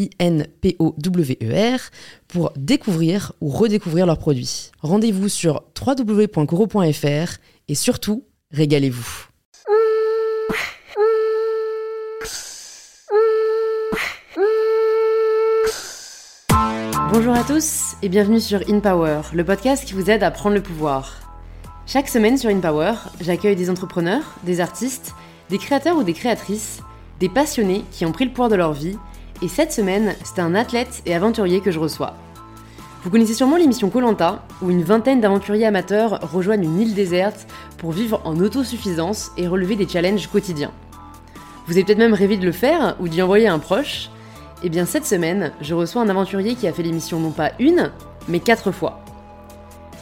I-N-P-O-W-E-R, pour découvrir ou redécouvrir leurs produits. Rendez-vous sur www.coro.fr et surtout, régalez-vous. Bonjour à tous et bienvenue sur InPower, le podcast qui vous aide à prendre le pouvoir. Chaque semaine sur InPower, j'accueille des entrepreneurs, des artistes, des créateurs ou des créatrices, des passionnés qui ont pris le pouvoir de leur vie et cette semaine, c'est un athlète et aventurier que je reçois. Vous connaissez sûrement l'émission Colanta, où une vingtaine d'aventuriers amateurs rejoignent une île déserte pour vivre en autosuffisance et relever des challenges quotidiens. Vous avez peut-être même rêvé de le faire ou d'y envoyer un proche. Eh bien cette semaine, je reçois un aventurier qui a fait l'émission non pas une, mais quatre fois.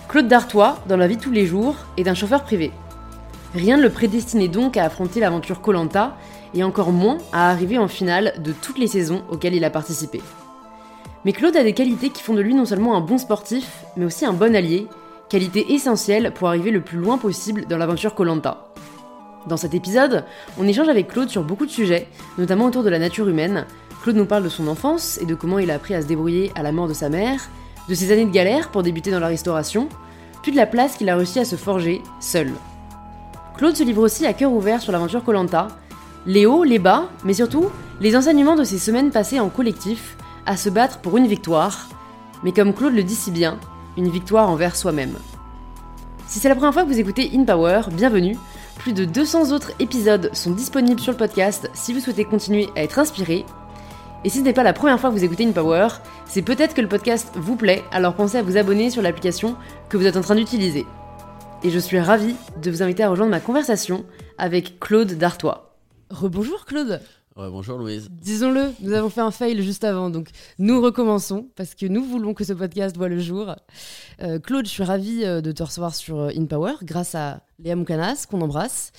Claude Dartois, dans la vie de tous les jours, est un chauffeur privé. Rien ne le prédestinait donc à affronter l'aventure Colanta, et encore moins à arriver en finale de toutes les saisons auxquelles il a participé. Mais Claude a des qualités qui font de lui non seulement un bon sportif, mais aussi un bon allié, qualité essentielle pour arriver le plus loin possible dans l'aventure Colanta. Dans cet épisode, on échange avec Claude sur beaucoup de sujets, notamment autour de la nature humaine. Claude nous parle de son enfance et de comment il a appris à se débrouiller à la mort de sa mère, de ses années de galère pour débuter dans la restauration, puis de la place qu'il a réussi à se forger seul. Claude se livre aussi à cœur ouvert sur l'aventure Colanta les hauts, les bas, mais surtout les enseignements de ces semaines passées en collectif à se battre pour une victoire, mais comme Claude le dit si bien, une victoire envers soi-même. Si c'est la première fois que vous écoutez In Power, bienvenue. Plus de 200 autres épisodes sont disponibles sur le podcast si vous souhaitez continuer à être inspiré. Et si ce n'est pas la première fois que vous écoutez In Power, c'est peut-être que le podcast vous plaît, alors pensez à vous abonner sur l'application que vous êtes en train d'utiliser. Et je suis ravie de vous inviter à rejoindre ma conversation avec Claude Dartois. Rebonjour Claude. bonjour Louise. Disons-le, nous avons fait un fail juste avant, donc nous recommençons parce que nous voulons que ce podcast voit le jour. Euh, Claude, je suis ravie euh, de te recevoir sur euh, InPower grâce à Léa Moukanas, qu'on embrasse,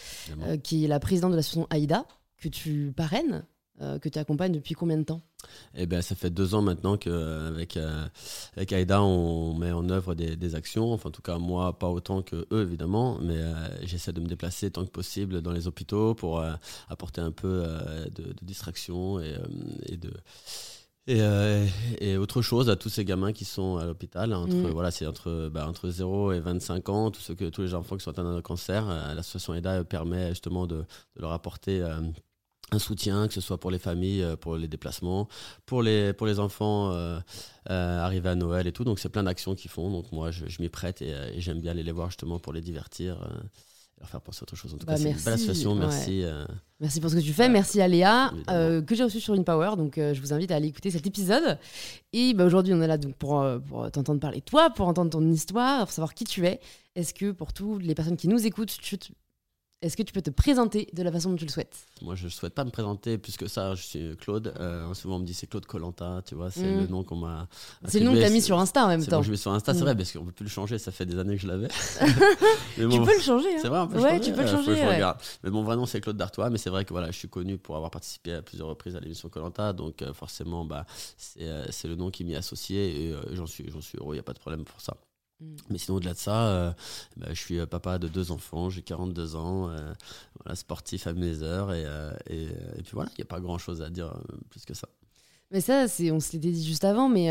qui est la présidente de l'association AIDA, que tu parraines, que tu accompagnes depuis combien de temps? Eh ben, ça fait deux ans maintenant qu'avec euh, avec AIDA, on met en œuvre des, actions. Enfin, en tout cas, moi, pas autant que eux, évidemment, mais euh, j'essaie de me déplacer tant que possible dans les hôpitaux pour euh, apporter un peu de, distraction et, et de. Et, autre chose à tous ces gamins qui sont à l'hôpital, entre, mm. voilà, c'est entre, bah, entre 0 et 25 ans, tous, ceux que, tous les enfants qui sont atteints d'un cancer, l'association AIDA permet justement de, de leur apporter un soutien, que ce soit pour les familles, euh, pour les déplacements, pour les, pour les enfants euh, euh, arrivés à Noël et tout. Donc c'est plein d'actions qu'ils font. Donc moi, je, m'y prête et, j'aime bien aller les voir justement pour les divertir et leur faire penser à autre chose. En tout bah, cas, c'est une belle association. Merci. Merci pour ce que tu fais. merci à Léa, que j'ai reçu sur InPower. Donc je vous invite à aller écouter cet épisode. Et bah, aujourd'hui, on est là donc, pour, pour t'entendre parler de toi, pour entendre ton histoire, pour savoir qui tu es. Est-ce que pour toutes les personnes qui nous écoutent, tu, est-ce que tu peux te présenter de la façon dont tu le souhaites? Moi, je ne souhaite pas me présenter plus que ça. Je suis Claude. Euh, souvent, on me dit c'est Claude Colanta, tu vois, c'est le mm. nom qu'on m'a. C'est le nom que tu as mis sur Insta en même temps. Bon, je mets sur Insta, c'est mm. vrai, parce qu'on ne peut plus le changer. Ça fait des années que je l'avais. tu peux le changer. Hein. C'est vrai, on peut ouais, changer. tu peux le changer. Mais mon vrai nom, c'est Claude Dartois. Mais c'est vrai que voilà, je suis connu pour avoir participé à plusieurs reprises à l'émission Colanta. Donc, euh, forcément, bah, euh, c'est le nom qui m'y est associé. Et j'en suis, suis heureux, il n'y a pas de problème pour ça. Mm. Mais sinon, au-delà de ça, euh, bah, je suis euh, papa de deux enfants, j'ai 42 ans, euh, voilà, sportif à mes heures, et, et, puis voilà, il n'y a pas grand-chose à dire plus que ça. Mais ça, on se l'était dit juste avant, mais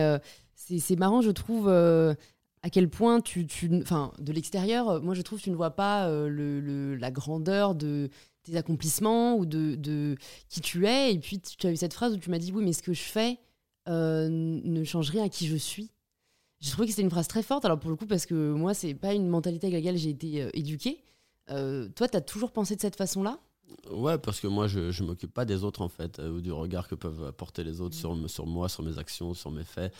c'est marrant, je trouve, à quel point tu, tu enfin, de l'extérieur, moi je trouve que tu ne vois pas le, la grandeur de tes accomplissements ou de, de, qui tu es. Et puis tu as eu cette phrase où tu m'as dit, oui, mais ce que je fais ne change rien à qui je suis. J'ai trouvé que c'était une phrase très forte. Alors pour le coup, parce que moi, c'est pas une mentalité avec laquelle j'ai été euh, éduquée. Euh, toi, t'as toujours pensé de cette façon-là? Ouais, parce que moi, je, je m'occupe pas des autres, en fait, ou du regard que peuvent porter les autres sur, sur moi, sur mes actions, sur mes faits.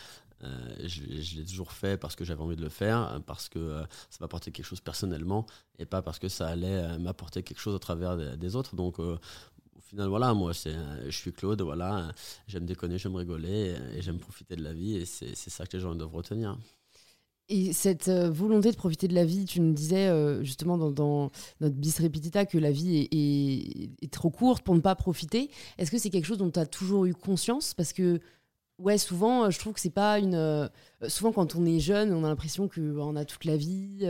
je, je l'ai toujours fait parce que j'avais envie de le faire, parce que ça m'apportait quelque chose personnellement, et pas parce que ça allait m'apporter quelque chose au travers des, des autres. Donc, final, voilà, moi, c'est, je suis Claude, voilà, j'aime déconner, j'aime rigoler et j'aime profiter de la vie et c'est, ça que les gens doivent retenir. Et cette euh, volonté de profiter de la vie, tu nous disais euh, justement dans, notre bis repetita que la vie est, trop courte pour ne pas profiter. Est-ce que c'est quelque chose dont tu as toujours eu conscience? Parce que, ouais, souvent, euh, je trouve que c'est pas une. souvent, quand on est jeune, on a l'impression qu'on bah, a toute la vie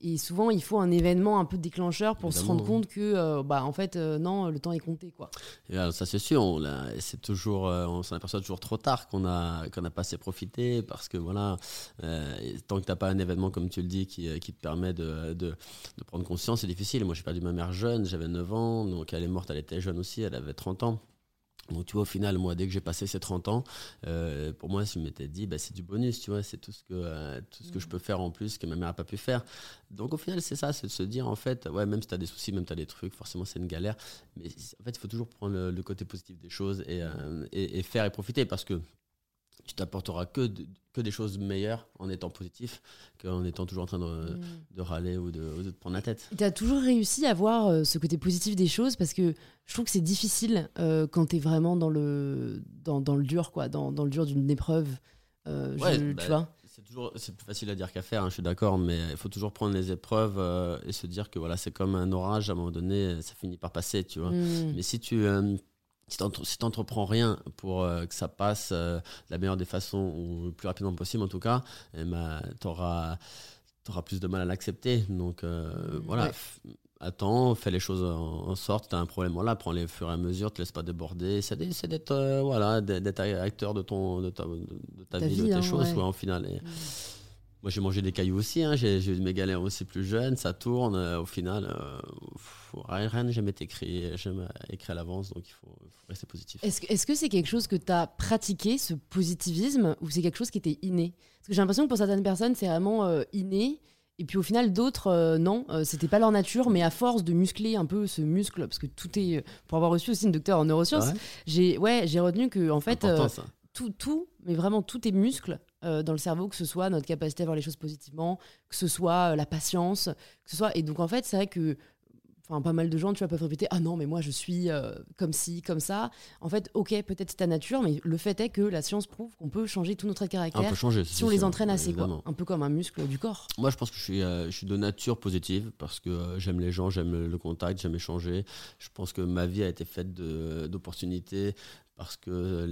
et souvent, il faut un événement un peu déclencheur pour se rendre compte que, euh, bah, en fait, euh, non, le temps est compté, quoi. ça, c'est sûr. C'est toujours, euh, on s'en aperçoit toujours trop tard qu'on a, qu'on a pas assez profité parce que voilà, tant que t'as pas un événement comme tu le dis qui, qui te permet de, de, de prendre conscience, c'est difficile. Moi, j'ai perdu ma mère jeune, j'avais 9 ans, donc elle est morte, elle était jeune aussi, elle avait 30 ans. Donc tu vois, au final, moi, dès que j'ai passé ces 30 ans, euh, pour moi, je m'étais dit, bah, c'est du bonus, tu vois, c'est tout ce que euh, tout ce que je peux faire en plus que ma mère n'a pas pu faire. Donc au final, c'est ça, c'est de se dire, en fait, ouais, même si tu as des soucis, même si tu as des trucs, forcément, c'est une galère. Mais en fait, il faut toujours prendre le, côté positif des choses euh, et, et, faire et profiter parce que tu t'apporteras que, que des choses meilleures en étant positif qu'en étant toujours en train de, mm. de râler ou de, de, te prendre la tête. Tu as toujours réussi à voir euh, ce côté positif des choses parce que je trouve que c'est difficile euh, quand tu es vraiment dans le, dans, dans, le dur, quoi, dans, dans le dur d'une épreuve. Euh, tu bah, vois c'est toujours c'est plus facile à dire qu'à faire, hein, je suis d'accord, mais il faut toujours prendre les épreuves et se dire que voilà, c'est comme un orage, à un moment donné, ça finit par passer, tu vois. Mm. Mais si tu si tu n'entreprends rien pour euh, que ça passe euh, de la meilleure des façons ou le plus rapidement possible en tout cas, eh ben, tu auras, plus de mal à l'accepter. Donc euh, voilà, attends, fais les choses en, sorte, tu as un problème, voilà, prends les fur et à mesure, te laisse pas déborder. C'est d'être voilà, acteur de, ton, de, ta, de ta, vie, de tes hein, choses, en final. Et, moi, j'ai mangé des cailloux aussi. Hein. J'ai eu mes galères aussi plus jeunes. Ça tourne. Euh, au final, euh, rien n'a jamais été écrit, jamais écrit à l'avance. Donc, il faut, rester positif. Est-ce que c'est quelque chose que tu as pratiqué, ce positivisme, ou c'est quelque chose qui était inné? Parce que j'ai l'impression que pour certaines personnes, c'est vraiment euh, inné. Et puis au final, d'autres, non, c'était pas leur nature, mais à force de muscler un peu ce muscle, parce que tout est. Pour avoir reçu aussi une docteur en neurosciences, ah j'ai ouais, retenu que, en fait, tout, tout, mais vraiment tout est muscle euh, dans le cerveau, que ce soit notre capacité à voir les choses positivement, que ce soit euh, la patience, que ce soit. Et donc, en fait, c'est vrai que. Enfin, pas mal de gens, tu vois, peuvent répéter Ah non, mais moi, je suis euh, comme ci, comme ça. En fait, ok, peut-être c'est ta nature, mais le fait est que la science prouve qu'on peut changer tout notre trait de caractère changer, si on les entraîne assez, quoi. Un peu comme un muscle du corps. Moi, je pense que je suis, je suis de nature positive parce que j'aime les gens, j'aime le, contact, j'aime échanger. Je pense que ma vie a été faite d'opportunités, parce que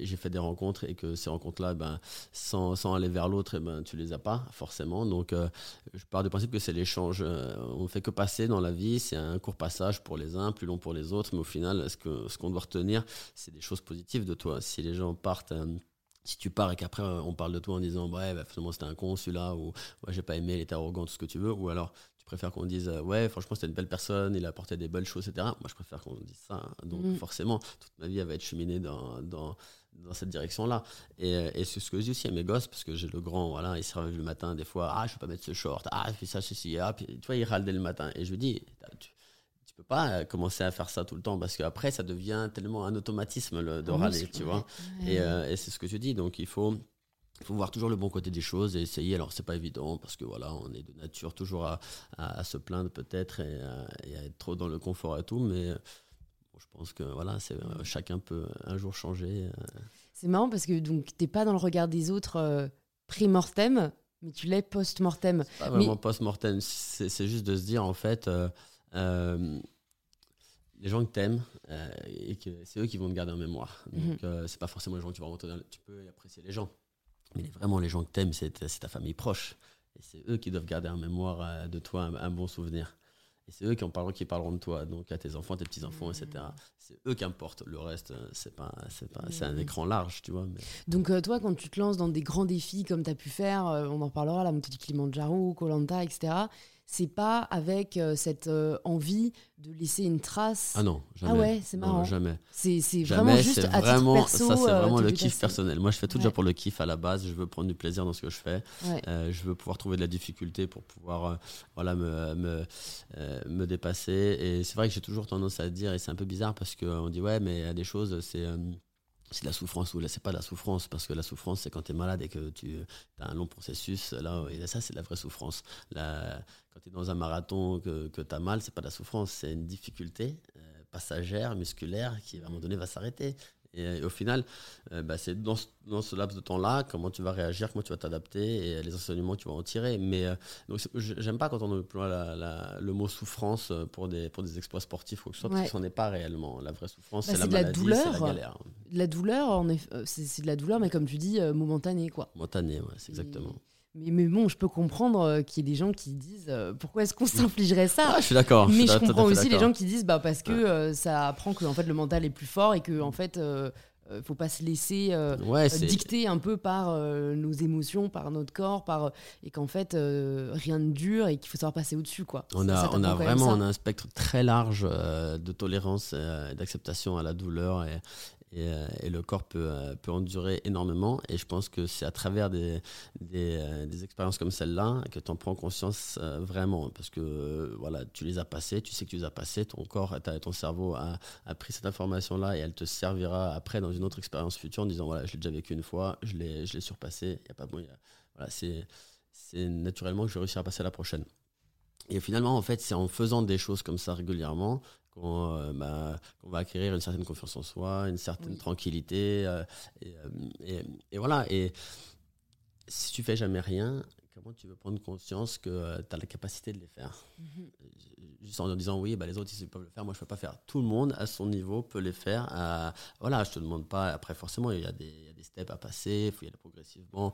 j'ai fait des rencontres et que ces rencontres-là, ben, sans, sans, aller vers l'autre, eh ben, tu les as pas forcément. Donc, euh, je pars du principe que c'est l'échange. Euh, on fait que passer dans la vie, c'est un court passage pour les uns, plus long pour les autres, mais au final, ce qu'on ce qu'on doit retenir, c'est des choses positives de toi. Si les gens partent... Euh, si tu pars et qu'après on parle de toi en disant ouais bah, finalement c'était un con celui-là ou ouais j'ai pas aimé il était arrogant tout ce que tu veux ou alors je préfère qu'on dise euh, ouais franchement c'était une belle personne il a apporté des belles choses etc moi je préfère qu'on dise ça hein. donc mm. forcément toute ma vie elle va être cheminée dans, dans, dans cette direction là et, euh, et c'est ce que je dis aussi à mes gosses parce que j'ai le grand voilà il se réveille le matin des fois ah je peux pas mettre ce short. Ah je fais ça ceci ah puis tu vois il râle dès le matin et je lui dis tu, tu peux pas euh, commencer à faire ça tout le temps parce qu'après ça devient tellement un automatisme de râler tu vois. et, et c'est ce que je dis donc il faut il faut voir toujours le bon côté des choses et essayer. Alors, c'est pas évident parce que voilà, on est de nature toujours à, à, se plaindre peut-être et, à être trop dans le confort et tout, mais bon, je pense que voilà, c'est euh, chacun peut un jour changer. Euh. C'est marrant parce que donc t'es pas dans le regard des autres euh, pré-mortem, mais tu l'es post-mortem. Pas vraiment post-mortem, c'est juste de se dire en fait. Euh, les gens que t'aimes et que c'est eux qui vont te garder en mémoire. Donc mhm. c'est pas forcément les gens que tu vas rencontrer. Tu peux apprécier les gens, mais vraiment, les gens que t'aimes, c'est ta famille proche. Et c'est eux qui doivent garder en mémoire euh, de toi un, bon souvenir. Et c'est eux qui, en parleront, qui parleront de toi, donc à tes enfants, tes petits-enfants, etc. C'est eux qui importent. Le reste, euh, c'est pas, c'est pas, c'est un écran large, tu vois. Mais... Donc euh, toi, quand tu te lances dans des grands défis comme tu as pu faire, on en parlera là, Kilimanjaro, Colanta, etc. c'est pas avec euh, cette euh, envie de laisser une trace. Ah non, jamais. Ah ouais, c'est Non, marrant. jamais. C'est c'est Jamais, vraiment juste à titre vraiment, perso. ça c'est euh, vraiment le kiff personnel. Moi je fais tout Ouais. déjà pour le kiff à la base, je veux prendre du plaisir dans ce que je fais. Ouais. Je veux pouvoir trouver de la difficulté pour pouvoir voilà, me, me, me dépasser. Et c'est vrai que j'ai toujours tendance à dire, et c'est un peu bizarre parce qu'on dit ouais, mais il y a des choses, c'est. C'est la souffrance ou là c'est pas de la souffrance parce que la souffrance c'est quand tu es malade et que tu as un long processus là et ça c'est la vraie souffrance. Là, quand tu es dans un marathon que, que tu as mal c'est pas de la souffrance c'est une difficulté euh, passagère musculaire qui à un moment donné va s'arrêter et, au final euh, bah, c'est dans, ce- dans ce laps de temps là comment tu vas réagir comment tu vas t'adapter et les enseignements que tu vas en tirer mais euh, donc j'aime pas quand on emploie la- la- le mot souffrance euh, pour des, pour des exploits sportifs ou quoi que ce soit Ouais. parce que c'en est pas réellement la vraie souffrance Bah, c'est la maladie douleur. c'est la galère De la douleur, c'est de la douleur, mais comme tu dis, momentanée, quoi. Montané, ouais, c'est exactement. Mais, mais bon, je peux comprendre euh, qu'il y ait des gens qui disent euh, pourquoi est-ce qu'on s'infligerait ça Ah, je suis d'accord. Mais je comprends fait aussi les gens qui disent bah parce que Ouais. euh, ça apprend que en fait le mental est plus fort et que en fait euh, euh, faut pas se laisser Ouais, dicter un peu par nos émotions, par notre corps, par et qu'en fait rien ne dure et qu'il faut savoir passer au-dessus quoi. On a, ça on a vraiment ça. on a un spectre très large de tolérance et d'acceptation à la douleur et, et, euh, et le corps peut, euh, peut endurer énormément. Et je pense que c'est à travers des, des, euh, expériences comme celle-là que tu en prends conscience vraiment. Parce que voilà tu les as passées tu sais que tu les as passées. Ton corps ton cerveau a, a pris cette information là et elle te servira après dans une autre expérience future en disant voilà je l'ai déjà vécu une fois je l'ai surpassé il y a pas bon voilà c'est naturellement que je vais réussir à passer à la prochaine et finalement, en fait, c'est en faisant des choses comme ça régulièrement qu'on euh, bah, va acquérir une certaine confiance en soi, une certaine Oui. tranquillité. euh, et, euh, et- et voilà. Et si tu fais jamais rien, comment tu veux prendre conscience que tu as la capacité de les faire? Mhm. Juste en disant oui, bah, les autres ils peuvent le faire, moi je peux pas faire. Tout le monde à son niveau peut les faire. à- voilà, je te demande pas. Après, forcément, il y, a des il y a des steps à passer, il faut y aller progressivement.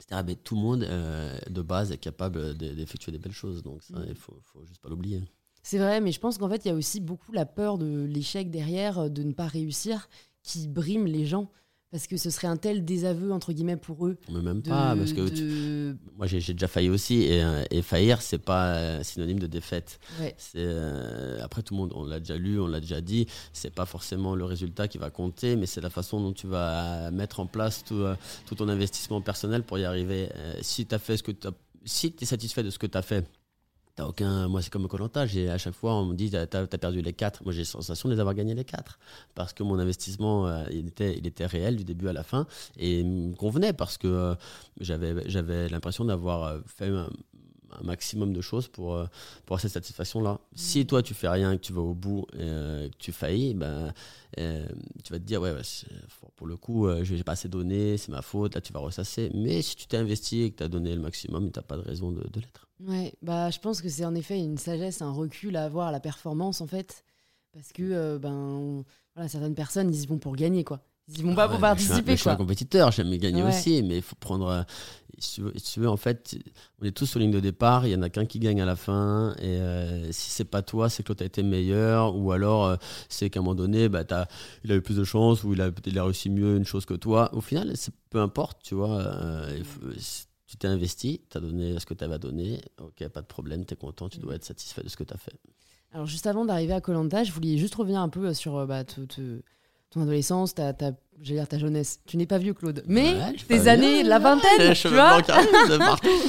Etc. Mais tout le monde euh, de base est capable de- d'effectuer des belles choses. Donc ça, Mhm. il faut, faut juste pas l'oublier. C'est vrai, mais je pense qu'en fait il y a aussi beaucoup la peur de l'échec derrière, euh, de ne pas réussir, qui brime les gens parce que ce serait un tel désaveu entre guillemets pour eux. Mais même De, pas, parce que tu- moi j'ai déjà failli aussi. Et, et faillir, c'est pas euh, synonyme de défaite. ouais. C'est euh, après tout le monde, on l'a déjà lu, on l'a déjà dit. C'est pas forcément le résultat qui va compter, mais c'est la façon dont tu vas mettre en place tout, euh, tout ton investissement personnel pour y arriver. Euh, si tu fait ce que t'as- si tu es satisfait de ce que tu as fait. T'as aucun, moi c'est comme Colanta, j'ai à chaque fois on me dit t'as as perdu les quatre, moi j'ai la sensation de les avoir gagnés les quatre parce que mon investissement euh, il était il était réel du début à la fin et me convenait parce que euh, j'avais j'avais l'impression d'avoir euh, fait un, maximum de choses pour pour cette satisfaction là. Si toi tu fais rien, que tu vas au bout, et, que tu faillis, ben tu vas te dire ouais, pour le coup euh, j'ai pas assez donné, c'est ma faute, là tu vas ressasser. Mais si tu t'es investi et que tu as donné le maximum, t'as pas de raison de l'être. Ouais, bah je pense que c'est en effet une sagesse, un recul à avoir à la performance en fait, parce que euh, ben on- voilà certaines personnes ils y vont pour gagner quoi, ils y vont pas Ouais, pour mais je suis un- participer Je suis un quoi. compétiteur, j'aime gagner Ouais. aussi, mais il faut prendre. euh, Si tu, veux, si tu veux, en fait, on est tous sur ligne de départ, il y en a qu'un qui gagne à la fin, et euh, si c'est pas toi, c'est que l'autre a été meilleur, ou alors euh, c'est qu'à un moment donné, bah, t'as- il a eu plus de chance, ou il a, il a réussi mieux une chose que toi. Au final, peu importe, tu vois. faut- tu t'es investi, tu as donné ce que tu avais à donner, ok, pas de problème, tu es content, tu dois être satisfait de ce que tu as fait. Alors juste avant d'arriver à Colanta, je voulais juste revenir un peu sur euh, bah, te- te- ton adolescence, ta, ta, j'allais dire ta jeunesse. Tu n'es pas vieux Claude, mais Ouais, tes années, la vingtaine, tu cheveux vois.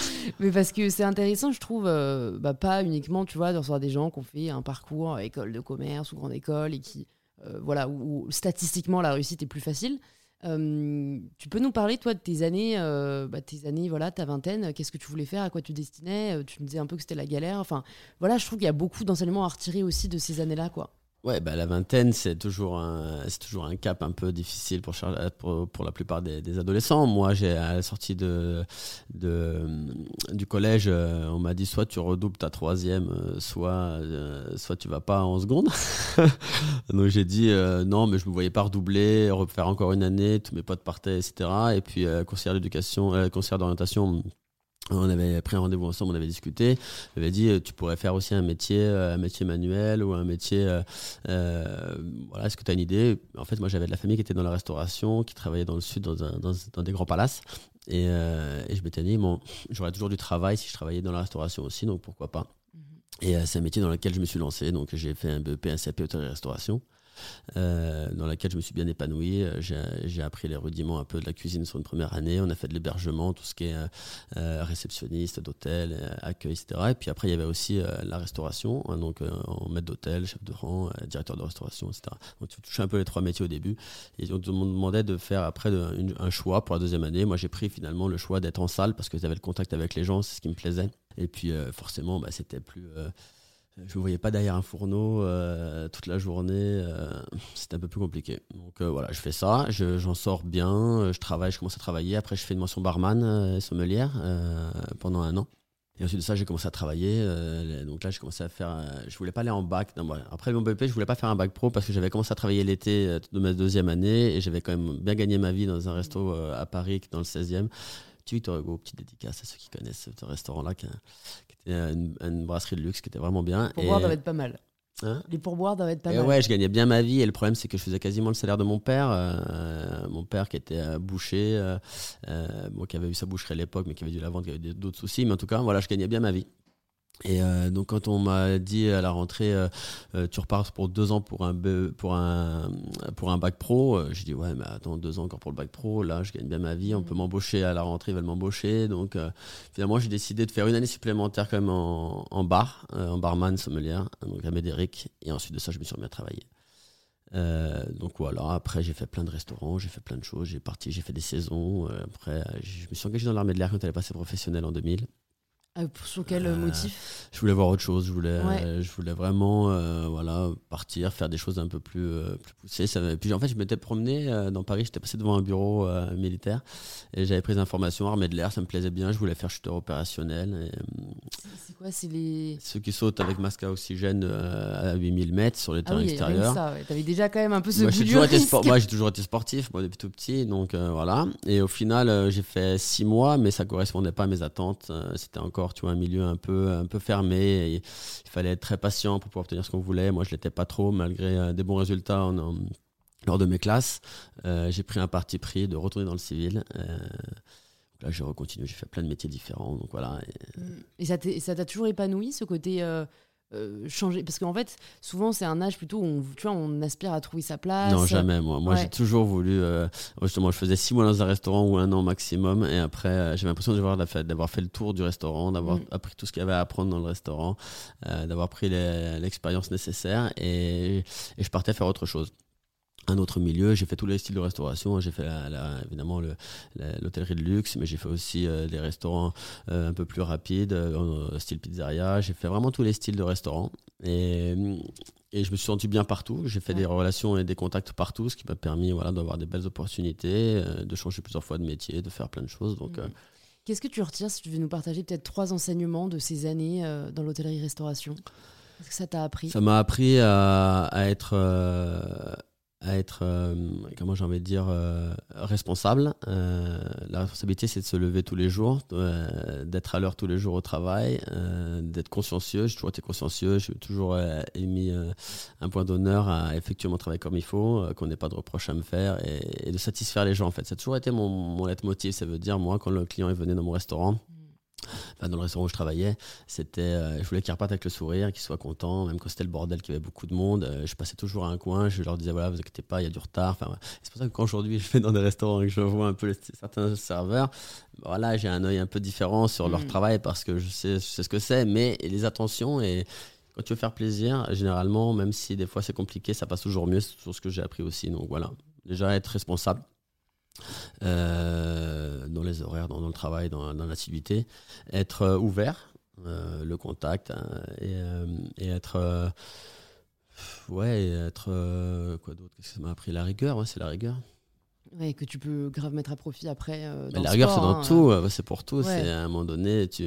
Mais parce que c'est intéressant, je trouve, euh, bah, pas uniquement, tu vois, de recevoir des gens qui ont fait un parcours à école de commerce ou grande école et qui, euh, voilà, où, où statistiquement la réussite est plus facile. Euh, tu peux nous parler, toi, de tes années, euh, bah, tes années, voilà, ta vingtaine, qu'est-ce que tu voulais faire, à quoi tu destinais Euh, Tu me disais un peu que c'était la galère. Enfin, voilà, je trouve qu'il y a beaucoup d'enseignements à retirer aussi de ces années-là, quoi. Ouais, bah, la vingtaine, c'est toujours, un, toujours un cap un peu difficile pour, la plupart des, adolescents. Moi, à la sortie de, du collège, euh, on m'a dit soit tu redoubles ta troisième, euh, soit, euh, soit tu vas pas en seconde. Donc j'ai dit euh, non, mais je me voyais pas redoubler, refaire encore une année, tous mes potes partaient, etc. Et puis, euh, conseillère d'éducation, conseillère d'orientation, on avait pris un rendez-vous ensemble, on avait discuté. Il avait dit, euh, tu pourrais faire aussi un métier, euh, un métier manuel ou un métier. euh, voilà, est-ce que tu as une idée? En fait, moi, j'avais de la famille qui était dans la restauration, qui travaillait dans le sud, dans, un- dans- dans des grands palaces. Et, et je m'étais dit, bon, j'aurais toujours du travail si je travaillais dans la restauration aussi, donc pourquoi pas? Mhm. Et c'est un métier dans lequel je me suis lancé, donc j'ai fait un BEP, un CAP hôtellerie-restauration. Euh, dans laquelle je me suis bien épanoui. Euh, j'ai appris les rudiments un peu de la cuisine sur une première année. On a fait de l'hébergement, tout ce qui est euh, réceptionniste d'hôtel, accueil, etc. Et puis après, il y avait aussi la restauration, hein, donc en maître d'hôtel, chef de rang, directeur de restauration, etc. Donc tu touches un peu les trois métiers au début. Et on me demandait de faire après un choix pour la deuxième année. Moi, j'ai pris finalement le choix d'être en salle parce que j'avais le contact avec les gens, c'est ce qui me plaisait. Et puis forcément, bah, c'était plus je ne voyais pas derrière un fourneau euh, toute la journée. Euh, c'était un peu plus compliqué. Donc euh, voilà, je fais ça, j'en sors bien, je travaille, je commence à travailler. Après, je fais une mention barman et sommelière pendant un an. Et ensuite de ça, j'ai commencé à travailler. donc là, j'ai commencé à faire. je voulais pas aller en bac. Après mon BEP, je voulais pas faire un bac pro parce que j'avais commencé à travailler l'été de ma deuxième année et j'avais quand même bien gagné ma vie dans un resto à Paris, dans le 16e. Hugo, petite dédicace à ceux qui connaissent ce restaurant-là, qui, était une, brasserie de luxe qui était vraiment bien. Les pourboires doivent être pas mal. Hein? Les pourboires doivent être pas mal. Ouais, je gagnais bien ma vie et le problème c'est que je faisais quasiment le salaire de mon père. Euh, mon père qui était euh, boucher, euh, qui avait eu sa boucherie à l'époque, mais qui avait dû la vendre, qui avait d'autres soucis. Mais en tout cas, voilà, je gagnais bien ma vie. Et euh, donc quand on m'a dit à la rentrée, euh, euh, tu repars pour deux ans pour un pour un pour un bac pro, j'ai dit ouais mais attends deux ans encore pour le bac pro, là je gagne bien ma vie, on peut mm. m'embaucher à la rentrée, ils veulent m'embaucher, donc finalement j'ai décidé de faire une année supplémentaire quand même en, en bar, en barman sommelière, donc à Médéric, et ensuite de ça je me suis remis à travailler. donc voilà, après j'ai fait plein de restaurants, j'ai fait plein de choses, j'ai parti, j'ai fait des saisons. après, je me suis engagé dans l'armée de l'air quand elle est passée professionnelle en 2000. Ah, sur quel euh, motif? Je voulais voir autre chose. Je voulais, je voulais vraiment euh, voilà, partir, faire des choses un peu plus, euh, plus poussées. Ça, puis en fait, je m'étais promené dans Paris. J'étais passé devant un bureau militaire et j'avais pris des informations armée de l'air. Ça me plaisait bien. Je voulais faire chuteur opérationnel. C'est quoi C'est les. Ceux qui sautent avec masque à oxygène à 8000 mètres sur les ah terrains oui, extérieurs. Ouais. T'avais déjà quand même un peu ce moi, j'ai toujours, été moi, j'ai toujours été sportif moi, depuis tout petit. Donc voilà. Et au final, j'ai fait six mois, mais ça correspondait pas à mes attentes. C'était encore tu vois, un milieu un peu, un peu fermé. il fallait être très patient pour pouvoir obtenir ce qu'on voulait. Moi, je l'étais pas trop, malgré euh, des bons résultats lors de mes classes. Euh, j'ai pris un parti pris de retourner dans le civil. Euh, là, j'ai recontinué, j'ai fait plein de métiers différents. Donc voilà. Et ça t'a toujours épanoui, ce côté euh, changer. Parce qu'en fait souvent c'est un âge plutôt où on, tu vois, on aspire à trouver sa place. Non jamais moi. Moi j'ai toujours voulu euh, justement je faisais six mois dans un restaurant ou un an maximum et après euh, j'avais l'impression d'avoir fait, d'avoir fait le tour du restaurant d'avoir mm. appris tout ce qu'il y avait à apprendre dans le restaurant d'avoir pris l'expérience nécessaire et, et je partais faire autre chose un autre milieu. J'ai fait tous les styles de restauration. J'ai fait la, évidemment l'hôtellerie de luxe, mais j'ai fait aussi euh, des restaurants euh, un peu plus rapides, euh, style pizzeria. J'ai fait vraiment tous les styles de restaurants. Et, et je me suis senti bien partout. J'ai fait des relations et des contacts partout, ce qui m'a permis voilà, d'avoir des belles opportunités, de changer plusieurs fois de métier, de faire plein de choses. Donc. Mmh. Qu'est-ce que tu retires si tu veux nous partager peut-être trois enseignements de ces années dans l'hôtellerie-restauration? Qu'est-ce que ça t'a appris? Ça m'a appris à, à être à être, euh, comment j'ai envie de dire, euh, responsable. Euh, la responsabilité, c'est de se lever tous les jours, d'être à l'heure tous les jours au travail, d'être consciencieux. J'ai toujours été consciencieux, j'ai toujours émis un point d'honneur à effectuer mon travail comme il faut, qu'on n'ait pas de reproches à me faire et, de satisfaire les gens. En fait, ça a toujours été mon, mon leitmotiv. Ça veut dire, moi, quand le client est venu dans mon restaurant, dans le restaurant où je travaillais, c'était, euh, je voulais qu'ils repartent avec le sourire, qu'ils soient contents, même quand c'était le bordel, qu'il y avait beaucoup de monde. Euh, je passais toujours à un coin, je leur disais voilà, vous inquiétez pas, il y a du retard. Enfin, c'est pour ça que quand aujourd'hui je vais dans des restaurants et que je vois un peu certains serveurs, voilà, j'ai un œil un peu différent sur leur mm. travail parce que je sais, je sais ce que c'est, mais les attentions et quand tu veux faire plaisir, généralement, même si des fois c'est compliqué, ça passe toujours mieux. C'est ce que j'ai appris aussi. Donc voilà, déjà être responsable euh, dans les horaires, dans, le travail, dans, l'assiduité, être euh, ouvert, euh, le contact hein, et, être ouais être quoi d'autre? Qu'est-ce que ça m'a appris? La rigueur c'est la rigueur ouais, que tu peux grave mettre à profit après la rigueur c'est dans hein, tout c'est pour tout c'est à un moment donné tu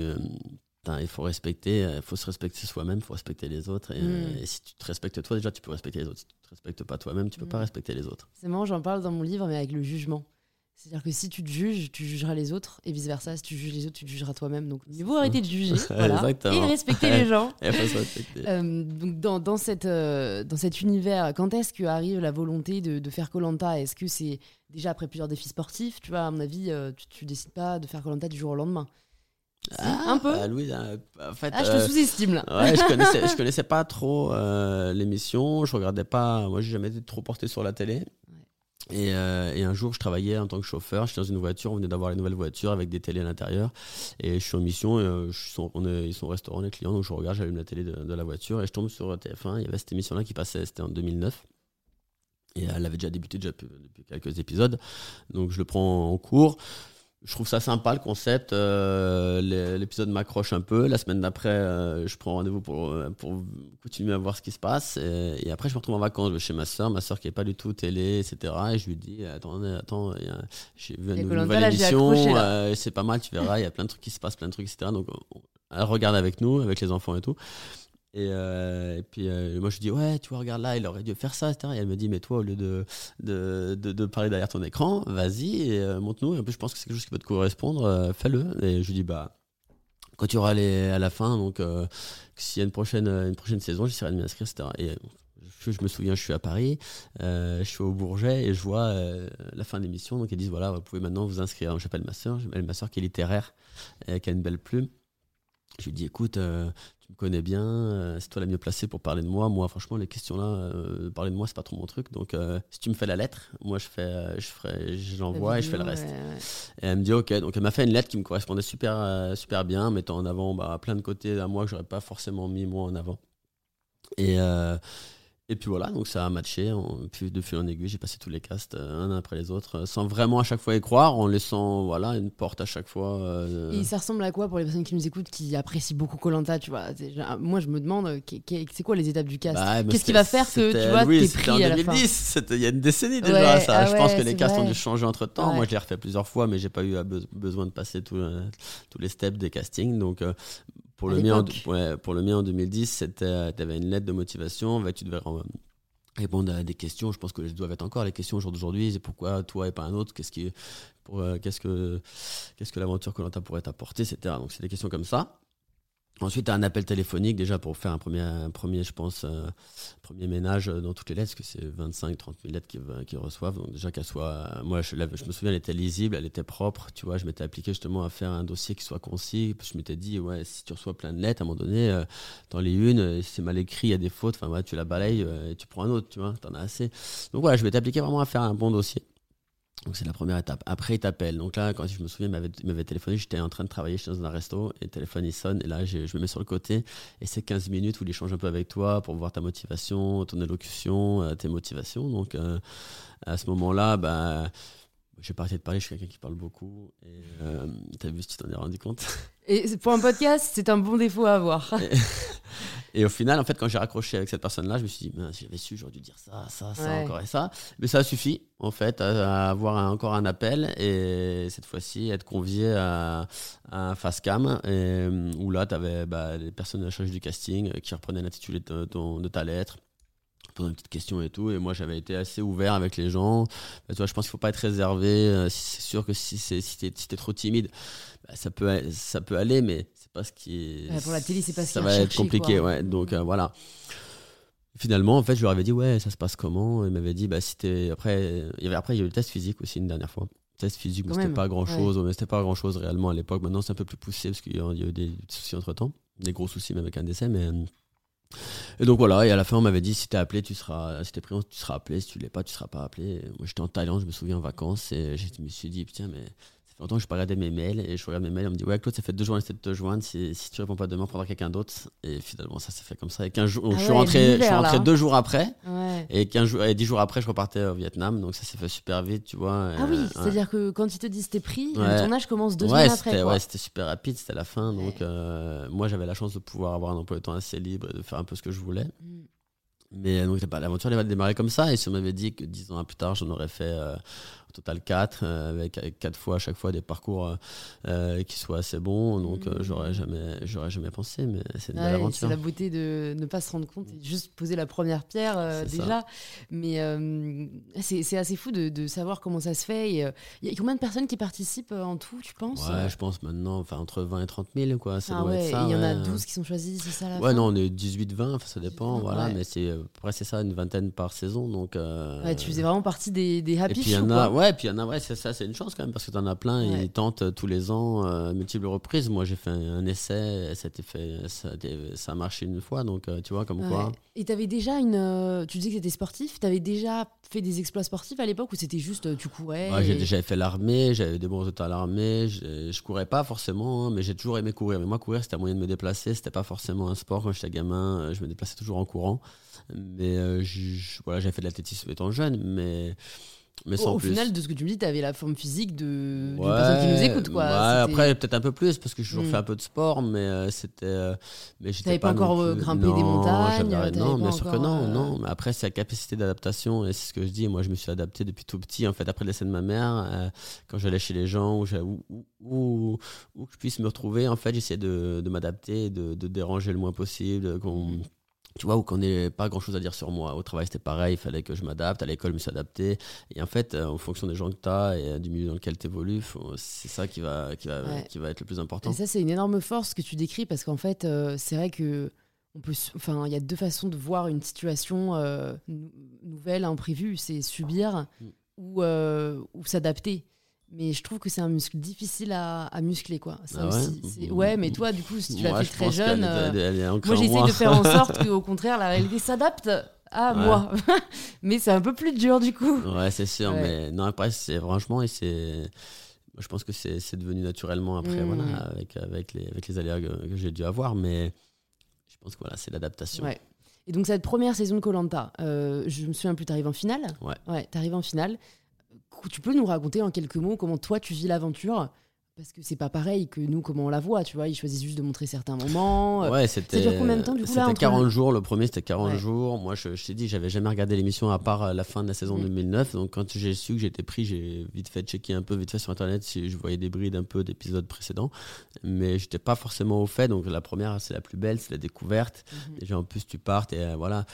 il faut respecter, il faut se respecter soi-même, il faut respecter les autres. Mm. Et, si tu te respectes toi, déjà, tu peux respecter les autres. Si tu te respectes pas toi-même, tu peux pas mm. respecter les autres. C'est marrant, j'en parle dans mon livre, mais avec le jugement C'est-à-dire que si tu te juges, tu jugeras les autres, et vice-versa, si tu juges les autres, tu te jugeras toi-même. Donc, il faut arrêter de juger voilà, et respecter les gens. euh, donc, dans, dans, cette, euh, dans cet univers, quand est-ce qu'arrive la volonté de, de faire Colanta? Est-ce que c'est déjà après plusieurs défis sportifs? Tu vois, à mon avis, euh, tu, tu décides pas de faire Colanta du jour au lendemain. Ah, un peu. Bah, Louis, en fait, ah, je te euh, sous-estime là. Ouais, je connaissais, je connaissais pas trop l'émission. Je regardais pas. Moi, j'ai jamais été trop porté sur la télé. Euh, et, un jour, je travaillais en tant que chauffeur. Je suis dans une voiture. On venait d'avoir les nouvelles voitures avec des télés à l'intérieur. Et je suis en mission. Euh, ils sont au restaurant, les clients. Donc je regarde, j'allume la télé de, la voiture et je tombe sur TF1. Il y avait cette émission-là qui passait. C'était en 2009. Et elle avait déjà débuté depuis quelques épisodes. Donc je le prends en cours je trouve ça sympa le concept. Euh, l'épisode m'accroche un peu. La semaine d'après, euh, je prends rendez-vous pour, euh, pour continuer à voir ce qui se passe. Et, après, je me retrouve en vacances chez ma soeur, ma soeur qui n'est pas du tout télé, etc. Et je lui dis Attendez, attends, j'ai vu une nouvelle émission. c'est pas mal, tu verras. Il y a plein de trucs qui se passent, plein de trucs, etc. Donc, elle regarde avec nous, avec les enfants et tout. Et, euh, et, puis euh, moi je dis ouais tu vois regarde là il aurait dû faire ça etc. et elle me dit mais toi au lieu de, de, de, parler derrière ton écran vas-y euh, montre-nous. Et en plus je pense que c'est quelque chose qui peut te correspondre fais-le. Et je lui dis bah quand tu auras les, à la fin donc s'il y a une prochaine, une prochaine saison j'essaierai de m'y inscrire etc. et je, je, me souviens je suis à Paris je suis au Bourget et je vois la fin de l'émission. Donc ils disent voilà vous pouvez maintenant vous inscrire. J'appelle ma soeur j'appelle ma soeur qui est littéraire et qui a une belle plume. Je lui dis écoute me connais bien, euh, c'est toi la mieux placée pour parler de moi. Moi, franchement, les questions-là, euh, parler de moi, c'est pas trop mon truc. Donc, euh, si tu me fais la lettre, moi, je fais, je ferai, j'envoie et je fais le reste. Et elle me dit, ok. Donc, elle m'a fait une lettre qui me correspondait super, super bien, mettant en avant bah, plein de côtés à moi que j'aurais pas forcément mis moi en avant. Et et puis voilà, donc ça a matché. puis de fil en aiguille, j'ai passé tous les castes euh, un après les autres, euh, sans vraiment à chaque fois y croire, en laissant voilà une porte à chaque fois. Euh, Et ça ressemble à quoi pour les personnes qui nous écoutent, qui apprécient beaucoup Colanta, tu vois? Moi, je me demande, c'est quoi les étapes du cast? Bah, Qu'est-ce qui va faire que tu vois t'es pris en 2010, Il y a une décennie déjà. ça. Ah je pense que les castes ont dû changer entre temps. Moi, je l'ai refait plusieurs fois, mais j'ai pas eu besoin de passer tous les steps des castings. Donc pour le, mien en, pour le mien en 2010, c'était, tu avais une lettre de motivation, tu devais répondre à des questions. Je pense que les doivent être encore les questions au jour d'aujourd'hui. C'est pourquoi toi et pas un autre Qu'est-ce qui, euh, qu'est-ce que, qu'est-ce que l'aventure que l'on pourrait t'apporter, etc. Donc c'est des questions comme ça. Ensuite, un appel téléphonique déjà pour faire un premier, un premier je pense, euh, premier ménage dans toutes les lettres, parce que c'est 25-30 000 lettres qu'ils reçoivent. Donc déjà qu'elle soit, moi je, me souviens, elle était lisible, elle était propre. Tu vois, je m'étais appliqué justement à faire un dossier qui soit concis. Je m'étais dit, ouais, si tu reçois plein de lettres, à un moment donné, euh, les unes, euh, si c'est mal écrit, il y a des fautes. Enfin, ouais, tu la balayes et tu prends un autre, tu vois, t'en as assez. Donc voilà, je m'étais appliqué vraiment à faire un bon dossier. Donc c'est la première étape. Après, il t'appelle. Donc là, quand je me souviens, il m'avait téléphoné, j'étais en train de travailler, j'étais dans un resto, et le téléphone il sonne, et là je, me mets sur le côté, et c'est 15 minutes où il échange un peu avec toi pour voir ta motivation, ton élocution, euh, tes motivations. Donc euh, à ce moment-là, bah, j'ai pas arrêté de parler, je suis quelqu'un qui parle beaucoup, et euh, t'as vu si tu t'en es rendu compte? Et pour un podcast, c'est un bon défaut à avoir. Et, au final, en fait, quand j'ai raccroché avec cette personne-là, je me suis dit, j'avais su, j'aurais dû dire ça, ça, ça, encore et ça. Mais ça suffit, en fait, à, avoir encore un appel et cette fois-ci, être convié à, un face cam où là, tu avais bah, les personnes à charge du casting qui reprenaient l'intitulé de, de, ta lettre une petite question et tout et moi j'avais été assez ouvert avec les gens. Bah, tu je pense qu'il faut pas être réservé euh, c'est sûr que si c'est si t'es si trop timide bah, ça peut ça peut aller mais c'est pas ce qui est pour la télé c'est pas ce ça va être compliqué ouais donc euh, voilà. Finalement en fait je leur avais dit ouais ça se passe comment? Ils m'avaient dit bah si t'es après il y avait après il y a eu le test physique aussi une dernière fois. Test physique mais c'était pas grand chose mais c'était pas grand chose réellement à l'époque. Maintenant c'est un peu plus poussé parce qu'il y a eu des soucis entre temps des gros soucis même avec un décès mais et donc voilà, et à la fin on m'avait dit si t'es appelé, tu seras, si t'es pris, tu seras appelé, si tu l'es pas, tu seras pas appelé. moi j'étais en Thaïlande, je me souviens en vacances, et je me suis dit putain mais longtemps que je pas regardé mes mails et je regarde mes mails on me dit ouais Claude ça fait deux jours de te joindre si, si tu réponds pas demain on prendra quelqu'un d'autre. Et finalement ça s'est fait comme ça. Et 15 jours, ah je suis rentré, je suis rentré deux jours après. Et 15 jours et 10 jours après je repartais au Vietnam. Donc ça s'est fait super vite tu vois. Ah oui c'est à dire que quand ils te disent t'es pris le tournage commence deux semaines après ouais c'était super rapide c'était la fin. Donc euh, moi j'avais la chance de pouvoir avoir un emploi de temps assez libre et de faire un peu ce que je voulais. Mm. Mais donc, l'aventure, elle va démarrer comme ça. Et si on m'avait dit que dix ans plus tard, j'en aurais fait, euh, au total 4, avec, avec 4 fois à chaque fois des parcours qui soient assez bons. Donc, Mmh. j'aurais jamais, j'aurais jamais pensé, mais c'est une belle c'est aventure. la beauté de ne pas se rendre compte et juste poser la première pierre euh, C'est ça. déjà. Mais euh, c'est c'est assez fou de, de savoir comment ça se fait. et, euh, Il y a combien de personnes qui participent euh, en tout, tu penses Ouais, je pense maintenant, enfin, entre 20 et 30 000, quoi. Ça Ah doit ouais, être ça. et il y en a ouais. 12 qui sont choisis, c'est ça la Ouais, fin non, on est 18-20, enfin, ça dépend, 18, voilà, ouais. mais c'est euh, après c'est ça, une vingtaine par saison, donc. euh, Ouais, tu faisais vraiment partie des, des Et happy puis il y few, en a, quoi. Ouais, puis il y en a, ouais, ça, c'est une chance quand même parce que t'en as plein, Ouais. ils tentent euh, tous les ans, euh, multiples reprises. Moi, j'ai fait un, essai, ça a été fait, ça, a été- ça a marché une fois, donc euh, tu vois comme quoi. Et t'avais déjà une. euh, tu disais que t'étais sportif, t'avais déjà fait des exploits sportifs à l'époque ou c'était juste tu courais Ouais, j'ai- et- J'avais fait l'armée, j'avais des bons résultats à l'armée, je, courais pas forcément, hein, mais j'ai toujours aimé courir. Mais moi, courir, c'était un moyen de me déplacer, c'était pas forcément un sport. Quand j'étais gamin, je me déplaçais toujours en courant. Mais je- voilà, j'avais fait de l'athlétisme étant jeune, mais, mais Au, sans au plus. final, de ce que tu me dis, t'avais la forme physique de Ouais, personne qui nous écoute, quoi. ouais, après, peut-être un peu plus, parce que j'ai toujours Mm. fait un peu de sport, mais euh, c'était. euh, mais j'étais pas encore, euh, plus- grimpé des montagnes, Non, bien sûr que non, euh, non. Mais après, c'est la capacité d'adaptation, et c'est ce que je dis. Moi, je me suis adapté depuis tout petit. En fait, après le décès de ma mère, quand j'allais chez les gens, où, où, où, où- je puisse me retrouver, en fait, j'essayais de, de m'adapter, de, de déranger le moins possible, qu'on tu vois, où qu'on n'ait pas grand chose à dire sur moi. Au travail, c'était pareil, il fallait que je m'adapte. À l'école, je me suis adapté. Et en fait, euh, en fonction des gens que tu as et euh, du milieu dans lequel tu évolues, c'est ça qui va, qui, va, Ouais. qui va être le plus important. Et ça, c'est une énorme force que tu décris parce qu'en fait, euh, c'est vrai que on peut, s- enfin, il y a deux façons de voir une situation euh, nou- nouvelle, imprévue. C'est subir Mm. ou, euh, ou s'adapter. Mais je trouve que c'est un muscle difficile à, à muscler, quoi. Ça Ah ouais aussi, c'est- ouais, mais toi, du coup, si tu l'as fait très jeune, euh, elle est- elle est ancrée moi, j'essaye de faire en sorte qu'au contraire, la réalité s'adapte à Ouais. moi. mais c'est un peu plus dur, du coup. Ouais, c'est sûr, Ouais. mais non, après, c'est franchement, et c'est. Je pense que c'est devenu naturellement après, Mm. voilà, avec, avec, les, avec les aléas que, que j'ai dû avoir, mais je pense que voilà, c'est l'adaptation. Et donc cette première saison de Colanta, je me souviens plus, t'arrives en finale? Ouais. Ouais, t'arrives en finale. Tu peux nous raconter en quelques mots comment toi tu vis l'aventure? Parce que c'est pas pareil que nous, comment on la voit, tu vois. Ils choisissent juste de montrer certains moments. Ouais, c'était. dure combien de temps, du coup, là, C'était entre 40 jours. Le premier, c'était 40 Ouais. jours. Moi, je, je t'ai dit, j'avais jamais regardé l'émission à part euh, la fin de la saison Mhm. 2009. Donc, quand j'ai su que j'étais pris, j'ai vite fait checker un peu, vite fait sur Internet si je voyais des brides un peu d'épisodes précédents. Mais j'étais pas forcément au fait. Donc, la première, c'est la plus belle, c'est la découverte. Déjà, en plus, tu partes et euh, voilà.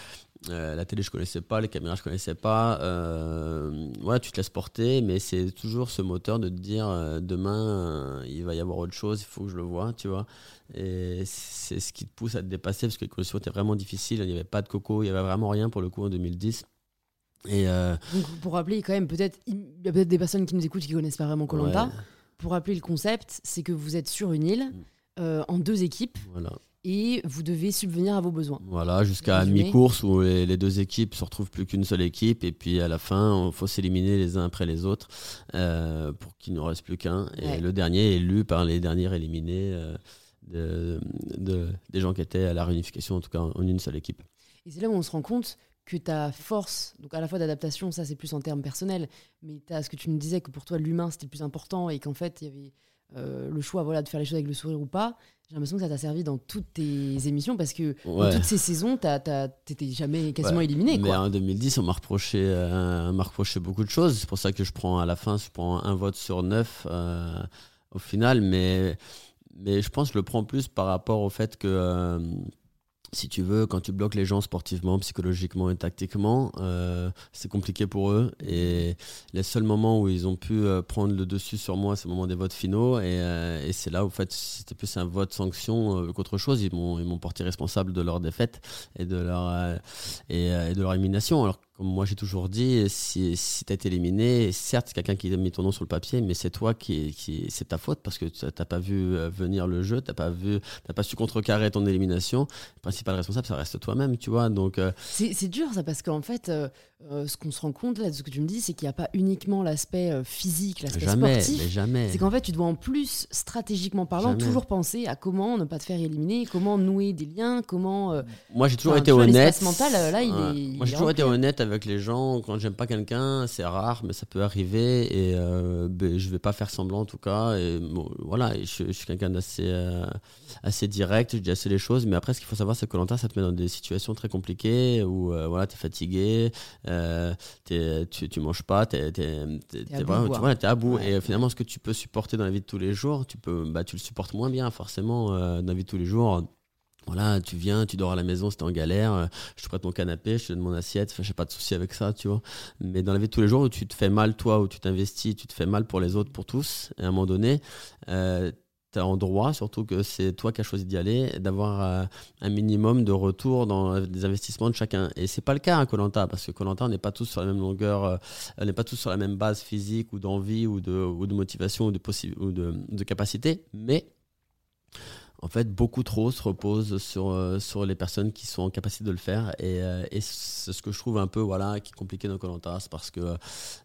Euh, la télé, je connaissais pas, les caméras, je connaissais pas. Euh, ouais, tu te laisses porter, mais c'est toujours ce moteur de te dire euh, demain, il va y avoir autre chose, il faut que je le vois, tu vois. Et c'est ce qui te pousse à te dépasser parce que les conditions étaient vraiment difficiles. Il n'y avait pas de coco, il n'y avait vraiment rien pour le coup en 2010. Et Donc pour rappeler quand même, peut-être il y a peut-être des personnes qui nous écoutent qui connaissent pas vraiment Colanta. ouais, Pour rappeler le concept, c'est que vous êtes sur une île Mm. en deux équipes voilà. Et vous devez subvenir à vos besoins. Voilà, jusqu'à mi-course où les, les deux équipes se retrouvent plus qu'une seule équipe et puis à la fin, il faut s'éliminer les uns après les autres euh, pour qu'il ne reste plus qu'un. Et Ouais. le dernier est élu par les derniers éliminés euh, de, de- des gens qui étaient à la réunification, en tout cas en, en une seule équipe. Et c'est là où on se rend compte que ta force, donc à la fois d'adaptation, ça c'est plus en termes personnels, mais tu as ce que tu me disais que pour toi l'humain c'était le plus important et qu'en fait il y avait euh, le choix voilà, de faire les choses avec le sourire ou pas. J'ai l'impression que ça t'a servi dans toutes tes émissions parce que dans toutes ces saisons, t'étais jamais quasiment Ouais. éliminé. Mais Quoi. en 2010, on m'a reproché, euh, on reproché beaucoup de choses. C'est pour ça que je prends à la fin, je prends un vote sur neuf euh, au final. Mais, mais je pense que je le prends plus par rapport au fait que, euh, si tu veux, quand tu bloques les gens sportivement, psychologiquement et tactiquement, euh, c'est compliqué pour eux. Et les seuls moments où ils ont pu euh, prendre le dessus sur moi, c'est le moment des votes finaux. Et, euh, c'est là où, en fait, c'était plus un vote sanction qu'autre chose. Ils m'ont, porté responsable de leur défaite et de leur, et de leur élimination. Alors, comme moi j'ai toujours dit, si, si tu éliminé, certes, c'est quelqu'un qui a mis ton nom sur le papier, mais c'est toi qui, qui c'est ta faute parce que tu n'as pas vu euh, venir le jeu, tu n'as pas, vu, t'as pas su contrecarrer ton élimination. Le principal responsable, ça reste toi-même, tu vois. Donc, euh, C'est c'est dur ça parce qu'en fait, euh, euh, ce qu'on se rend compte là de ce que tu me dis, c'est qu'il n'y a pas uniquement l'aspect euh, physique, l'aspect sportif. mais jamais. C'est qu'en fait, tu dois en plus, stratégiquement parlant, Jamais. toujours penser à comment ne pas te faire éliminer, comment nouer des liens, comment. euh, Moi, j'ai toujours Enfin, été vois, honnête. mental, là, il Ouais. est- Moi, j'ai toujours été honnête avec les gens. Quand j'aime pas quelqu'un, c'est rare, mais ça peut arriver. Et ben, je vais pas faire semblant, en tout cas. Et bon, voilà, je, je suis quelqu'un d'assez assez direct. Je dis assez les choses. Mais après, ce qu'il faut savoir, c'est que Colanta, ça te met dans des situations très compliquées où voilà, tu es fatigué. Tu, tu manges pas, tu es, à bout. Et finalement, ce que tu peux supporter dans la vie de tous les jours, tu, peux, bah, tu le supportes moins bien forcément dans la vie de tous les jours voilà, tu viens, tu dors à la maison, c'était en galère, euh, je te prête mon canapé, je te donne mon assiette, enfin, j'ai pas de souci avec ça, tu vois. Mais dans la vie de tous les jours où tu te fais mal, toi, où tu t'investis, tu te fais mal pour les autres, pour tous, et à un moment donné, euh, tu as en droit, surtout que c'est toi qui as choisi d'y aller, d'avoir euh, un minimum de retour dans des investissements de chacun. Et c'est pas le cas à Colanta, parce que Colanta, on n'est pas tous sur la même longueur, on n'est pas tous sur la même base physique ou d'envie ou de, ou de motivation ou de, ou de, de capacité, mais en fait, beaucoup trop se repose sur, euh, sur les personnes qui sont en capacité de le faire. Et, euh, et c'est ce que je trouve un peu voilà, qui est compliqué dans Colantas parce que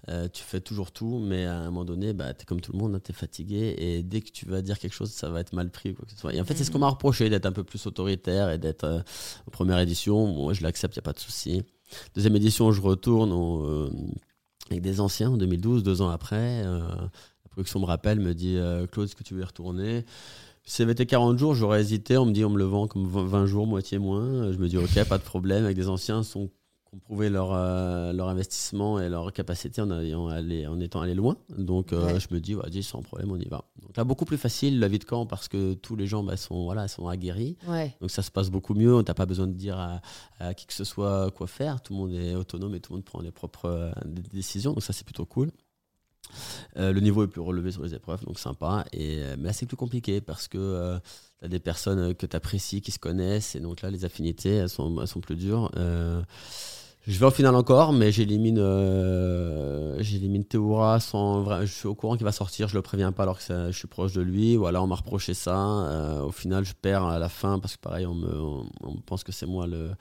euh, tu fais toujours tout, mais à un moment donné, bah, tu es comme tout le monde, hein, tu es fatigué. Et dès que tu vas dire quelque chose, ça va être mal pris. Quoi que ce soit. Et en fait, c'est ce qu'on m'a reproché d'être un peu plus autoritaire et d'être en première édition. Moi, je l'accepte, il n'y a pas de souci. Deuxième édition, je retourne avec des anciens en 2012, deux ans après. la production me rappelle, me dit Claude, est-ce que tu veux y retourner? Si ça avait été 40 jours, j'aurais hésité. On me dit, on me le vend comme 20 jours, moitié moins. Je me dis, ok, pas de problème. Avec des anciens sont, qui ont prouvé leur, euh, leur investissement et leur capacité en, en étant allé loin. Donc, euh, je me dis, vas-y, sans problème, on y va. Donc là, beaucoup plus facile la vie de camp parce que tous les gens bah, sont, voilà, sont aguerris. Donc, ça se passe beaucoup mieux. On n'a pas besoin de dire à, qui que ce soit quoi faire. Tout le monde est autonome et tout le monde prend les propres euh, décisions. Donc, ça, c'est plutôt cool. Euh, le niveau est plus relevé sur les épreuves, donc sympa. Et, euh, mais là, c'est plus compliqué parce que euh, tu as des personnes que tu apprécies, qui se connaissent, et donc là, les affinités, elles sont, sont plus dures. je vais au final encore, mais j'élimine j'élimine Théoura sans je suis au courant qu'il va sortir, je le préviens pas alors que je suis proche de lui. Voilà, on m'a reproché ça. au final, je perds à la fin parce que pareil, on me, on pense que c'est moi le.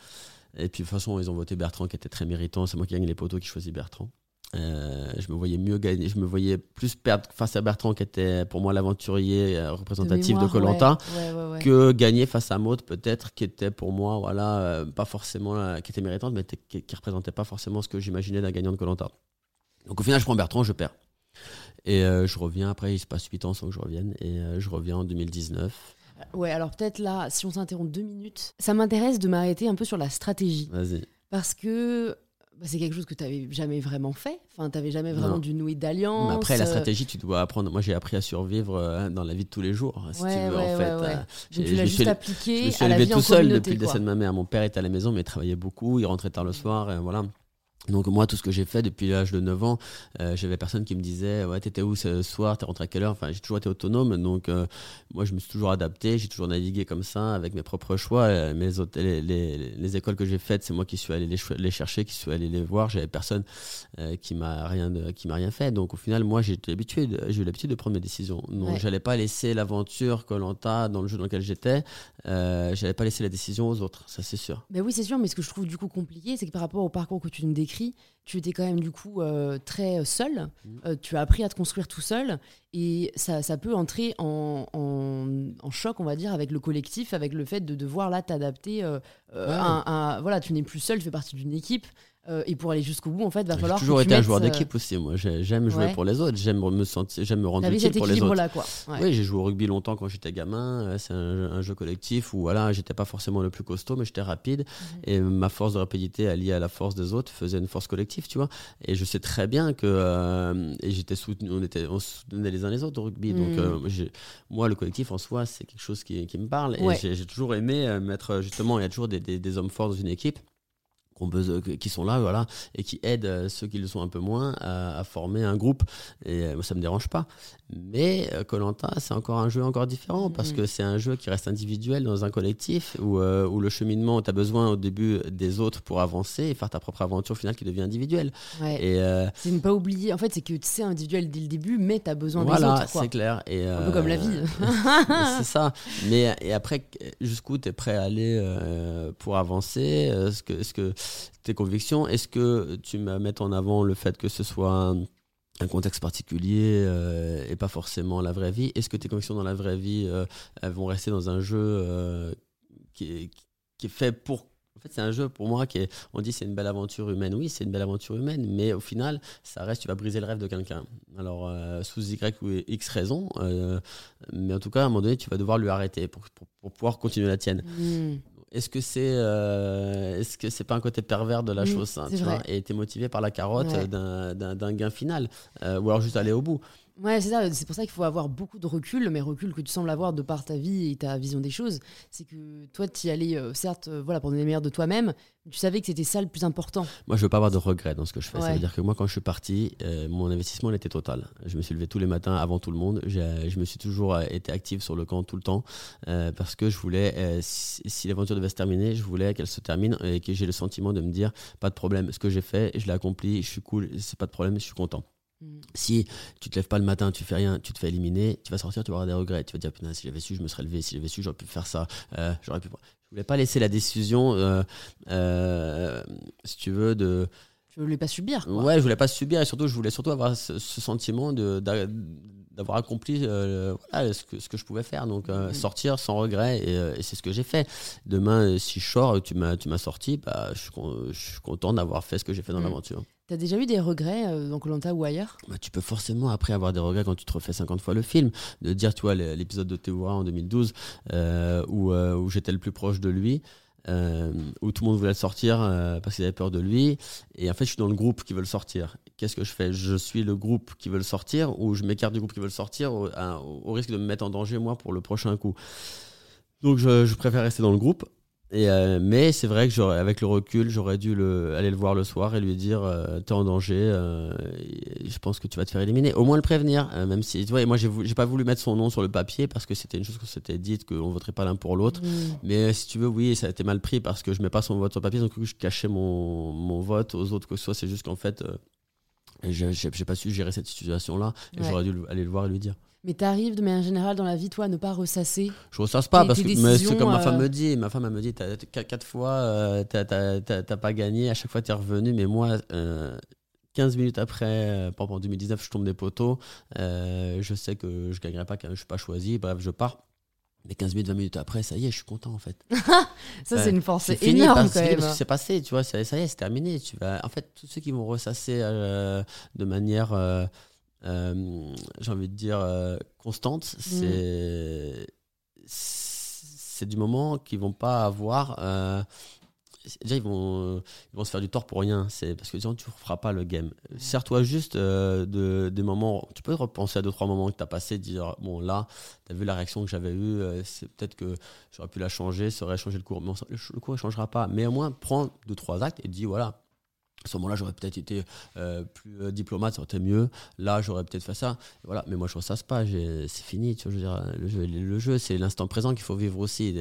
Et puis de toute façon, ils ont voté Bertrand qui était très méritant. C'est moi qui gagne les poteaux qui choisit Bertrand. Euh, je me voyais mieux gagner, je me voyais plus perdre face à Bertrand qui était pour moi l'avanturier euh, représentatif de Colanta que gagner face à Maud peut-être qui était pour moi voilà euh, pas forcément qui était méritante mais qui, qui, représentait pas forcément ce que j'imaginais d'un gagnant de Colanta. Donc au final je prends Bertrand, je perds. Et je reviens après il se passe 8 ans sans que je revienne et je reviens en 2019. Ouais, alors peut-être là si on s'interrompt deux minutes, ça m'intéresse de m'arrêter un peu sur la stratégie. Vas-y. Parce que c'est quelque chose que tu n'avais jamais vraiment fait. Enfin, tu n'avais jamais vraiment dû nouer d'alliance. après, la stratégie, tu dois apprendre. Moi, j'ai appris à survivre euh, dans la vie de tous les jours. Si tu veux, en fait. Euh, tu l'as juste appliqué. Je me suis élevé tout seul depuis le décès de ma mère. Mon père était à la maison, mais il travaillait beaucoup. Il rentrait tard le soir. Et voilà. Donc moi, tout ce que j'ai fait depuis l'âge de 9 ans, euh, j'avais personne qui me disait ouais t'étais où ce soir, t'es rentré à quelle heure. Enfin, j'ai toujours été autonome, donc euh, moi je me suis toujours adapté, j'ai toujours navigué comme ça avec mes propres choix. Euh, mes les, les, les, écoles que j'ai faites, c'est moi qui suis allé les, les, chercher, qui suis allé les voir. J'avais personne qui m'a rien de, qui m'a rien fait. Donc au final, moi j'ai l'habitude, j'ai eu l'habitude de prendre mes décisions. Donc j'allais pas laisser l'aventure Colanta dans le jeu dans lequel j'étais, j'allais pas laisser la décision aux autres, ça c'est sûr. Mais oui, c'est sûr. Mais ce que je trouve du coup compliqué, c'est que par rapport au parcours que tu nous décris tu étais quand même du coup euh, très seul. Mmh. Euh, tu as appris à te construire tout seul et ça, ça peut entrer en, en, choc, on va dire, avec le collectif, avec le fait de devoir là t'adapter. Euh, voilà, tu n'es plus seul, tu fais partie d'une équipe. Euh, et pour aller jusqu'au bout, en fait, va falloir. J'ai toujours été un joueur euh, d'équipe aussi. Moi, j'aime jouer pour les autres. J'aime me sentir, j'aime me rendre utile pour les autres. Là, quoi. Oui, j'ai joué au rugby longtemps quand j'étais gamin. Euh, c'est un, jeu collectif où voilà, j'étais pas forcément le plus costaud, mais j'étais rapide. Et ma force de rapidité alliée à la force des autres faisait une force collective, tu vois. Et je sais très bien que et j'étais soutenu, on était, on soutenait les uns les autres au rugby. Donc mhm. moi, le collectif en soi, c'est quelque chose qui, qui me parle. Et j'ai toujours aimé mettre justement, il y a toujours des, des, des hommes forts dans une équipe qui sont là, voilà, et qui aident euh, ceux qui le sont un peu moins à, former un groupe. Et euh, moi, ça me dérange pas. Mais euh, Colanta, c'est encore un jeu encore différent parce mm. que c'est un jeu qui reste individuel dans un collectif où, où le cheminement, tu as besoin au début des autres pour avancer et faire ta propre aventure finale qui devient individuelle. Et c'est ne pas oublier, en fait, c'est que c'est individuel dès le début, mais tu as besoin des autres. Voilà, c'est clair. Et, un peu comme la vie. c'est ça. Mais et après, jusqu'où tu es prêt à aller pour avancer que, -ce que tes convictions. Est-ce que tu mets en avant le fait que ce soit un, contexte particulier euh, et pas forcément la vraie vie? Est-ce que tes convictions dans la vraie vie euh, vont rester dans un jeu euh, qui, est, qui, est, fait pour en fait, c'est un jeu pour moi qui est. On dit c'est une belle aventure humaine. Oui, c'est une belle aventure humaine, mais au final, ça reste. Tu vas briser le rêve de quelqu'un. Alors, sous Y ou X raison, mais en tout cas, à un moment donné, tu vas devoir lui arrêter pour, pour, pouvoir continuer la tienne. Hmm. Est-ce que c'est est-ce que c'est pas un côté pervers de la chose ça, tu vois, et t'es motivé par la carotte d'un gain final ou alors juste aller au bout Ouais, c'est ça. C'est pour ça qu'il faut avoir beaucoup de recul, mais recul que tu sembles avoir de par ta vie et ta vision des choses. C'est que toi, tu y allais, euh, certes, euh, voilà, pour donner le meilleur de toi-même, tu savais que c'était ça le plus important. Moi, je veux pas avoir de regrets dans ce que je fais. Ça veut dire que moi, quand je suis parti, euh, mon investissement il était total. Je me suis levé tous les matins avant tout le monde. Je me suis toujours été actif sur le camp tout le temps parce que je voulais, si, si l'aventure devait se terminer, je voulais qu'elle se termine et que j'ai le sentiment de me dire, pas de problème, ce que j'ai fait, je l'ai accompli, je suis cool, c'est pas de problème, je suis content. Mm. Si tu te lèves pas le matin, tu fais rien, tu te fais éliminer, tu vas sortir, tu vas avoir des regrets. Tu vas dire, putain, si j'avais su, je me serais levé. Si j'avais su, j'aurais pu faire ça. Euh, j'aurais pu. Je voulais pas laisser la décision, euh, euh, si tu veux, de. Je voulais pas subir. Quoi. Ouais, je voulais pas subir et surtout, je voulais surtout avoir ce, sentiment de, d'avoir accompli ce, que, ce que je pouvais faire. Donc, mm. sortir sans regret et, c'est ce que j'ai fait. Demain, si je sors, tu m'as, tu m'as sorti, bah, je, suis, content d'avoir fait ce que j'ai fait dans mm. l'aventure. T'as déjà eu des regrets euh, dans Colanta ou ailleurs? Bah, Tu peux forcément après avoir des regrets quand tu te refais 50 fois le film. De dire, tu vois, l'épisode de Théoura en 2012 euh, où, euh, où j'étais le plus proche de lui. Où tout le monde voulait sortir parce qu'il avait peur de lui. Et en fait, je suis dans le groupe qui veut le sortir. Qu'est-ce que je fais? Je suis le groupe qui veut le sortir ou je m'écarte du groupe qui veut le sortir au, risque de me mettre en danger, moi, pour le prochain coup. Donc, je préfère rester dans le groupe. Et euh, mais c'est vrai que avec le recul, j'aurais dû le, aller le voir le soir et lui dire euh, t'es en danger, euh, je pense que tu vas te faire éliminer. Au moins le prévenir, même si tu vois, moi j'ai pas voulu mettre son nom sur le papier parce que c'était une chose qu'on s'était dite qu'on voterait pas l'un pour l'autre. Mmh. Mais si tu veux, oui, ça a été mal pris parce que je mets pas son vote sur le papier, donc je cachais mon, mon vote aux autres que ce soit. C'est juste qu'en fait, j'ai pas su gérer cette situation là et j'aurais dû aller le voir et lui dire. Mais t'arrives de manière générale dans la vie, toi, à ne pas ressasser Je ressasse pas, parce que c'est comme ma femme euh, me dit. Ma femme, elle me dit quatre fois, euh, t'as pas gagné, à chaque fois t'es revenu, mais moi. 15 euh, minutes après, en 2019, je tombe des poteaux. je sais que je gagnerai pas, que je suis pas choisi. Bref, je pars. Mais 15 minutes, 20 minutes après, ça y est, je suis content en fait. ça, c'est une force énorme quand même. C'est passé, tu vois, ça, ça, y est, c'est terminé. Tu vas... En fait, tous ceux qui vont ressasser de manière euh, j'ai envie de dire, euh, constante, mm. c'est c'est du moment qu'ils vont pas avoir. Euh, déjà, ils vont, ils vont se faire du tort pour rien. C'est parce que tu ne feras pas le game. Sers-toi juste de, des moments. Tu peux repenser à deux, trois moments que tu as passé, dire Bon, là, tu as vu la réaction que j'avais eue, c'est peut-être que j'aurais pu la changer, ça aurait changé le cours. Mais le cours ne changera pas. Mais au moins, prends deux, trois actes et dis Voilà, à ce moment-là, j'aurais peut-être été euh, plus euh, diplomate, ça aurait été mieux. Là, j'aurais peut-être fait ça. Voilà. Mais moi, je ressasse pas. C'est fini. Tu vois, je veux dire, le jeu, le jeu c'est l'instant présent qu'il faut vivre aussi.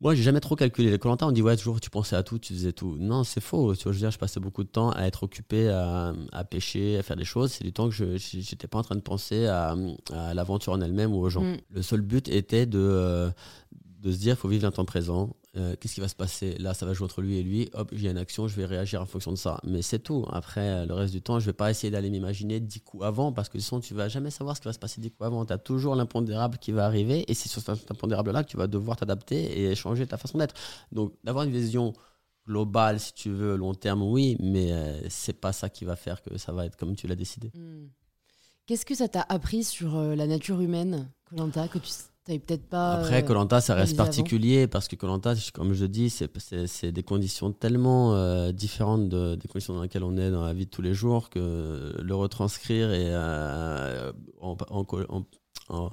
Moi, j'ai jamais trop calculé. Les Colanta, on dit ouais, toujours tu pensais à tout, tu faisais tout. Non, c'est faux. Tu vois, je veux dire, je passais beaucoup de temps à être occupé à, à pêcher, à faire des choses. C'est du temps que je n'étais pas en train de penser à, à l'aventure en elle-même ou aux gens. Mm. Le seul but était de, euh, de se dire, faut vivre l'instant présent. Euh, qu'est-ce qui va se passer? Là, ça va jouer entre lui et lui. Hop, j'ai une action, je vais réagir en fonction de ça. Mais c'est tout. Après, le reste du temps, je vais pas essayer d'aller m'imaginer dix coups avant parce que sinon, tu vas jamais savoir ce qui va se passer dix coups avant. Tu as toujours l'impondérable qui va arriver et c'est sur cet impondérable-là que tu vas devoir t'adapter et changer ta façon d'être. Donc, d'avoir une vision globale, si tu veux, long terme, oui, mais euh, c'est pas ça qui va faire que ça va être comme tu l'as décidé. Hmm. Qu'est-ce que ça t'a appris sur euh, la nature humaine, Colanta, que tu peut-être pas. Après, Colanta, ça reste particulier parce que Colanta, comme je dis, c'est des conditions tellement euh, différentes de, des conditions dans lesquelles on est dans la vie de tous les jours que le retranscrire et euh, en, en,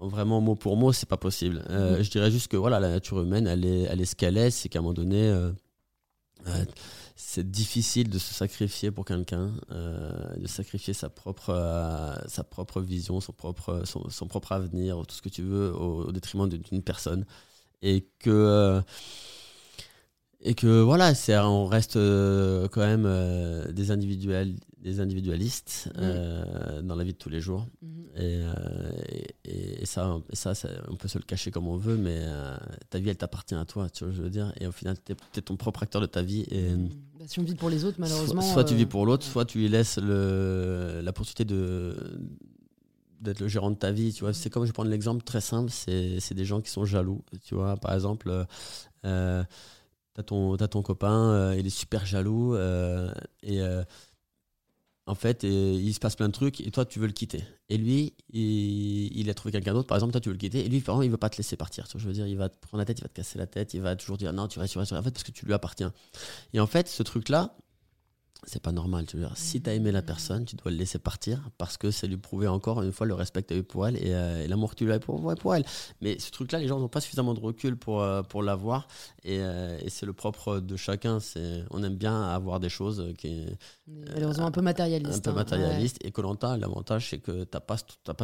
vraiment mot pour mot, c'est pas possible. Euh, mm-hmm. Je dirais juste que voilà, la nature humaine, elle est, elle est ce qu'elle est, c'est qu'à un moment donné c'est difficile de se sacrifier pour quelqu'un, euh, de sacrifier sa propre, euh, sa propre vision, son propre, son, propre avenir, tout ce que tu veux, au, détriment d'une personne. Et que, euh, et que voilà, on reste quand même des individuels, des individualistes mmh. dans la vie de tous les jours. Mmh. Euh, et, et, ça, ça, on peut se le cacher comme on veut, mais ta vie, elle t'appartient à toi, tu vois, je veux dire? Et au final, tu es, ton propre acteur de ta vie. Et, mmh. Bah, si on vit pour les autres, malheureusement. Soit, tu vis pour l'autre, soit tu lui laisses le, la possibilité de d'être le gérant de ta vie tu vois c'est comme je prends l'exemple très simple c'est des gens qui sont jaloux tu vois par exemple euh, t'as ton as ton copain il est super jaloux et en fait, il se passe plein de trucs et toi, tu veux le quitter. Et lui, il, a trouvé quelqu'un d'autre, par exemple, toi, tu veux le quitter. Et lui, vraiment, il veut pas te laisser partir. je veux dire, il va te prendre la tête, il va te casser la tête, il va toujours dire non, tu vas, tu vas, en fait, parce que tu lui appartiens. Et en fait, ce truc-là, c'est pas normal. Tu veux dire. Si tu as aimé la personne, tu dois le laisser partir parce que ça lui prouvait encore une fois le respect que tu as eu pour elle euh, et, l'amour que tu lui as pour, pour elle. Mais ce truc-là, les gens n'ont pas suffisamment de recul pour, euh, pour l'avoir et, euh, et c'est le propre de chacun. On aime bien avoir des choses qui. Malheureusement, un peu matérialiste. Un peu hein. matérialiste. Et Colanta, l'avantage, c'est que tu n'as pas,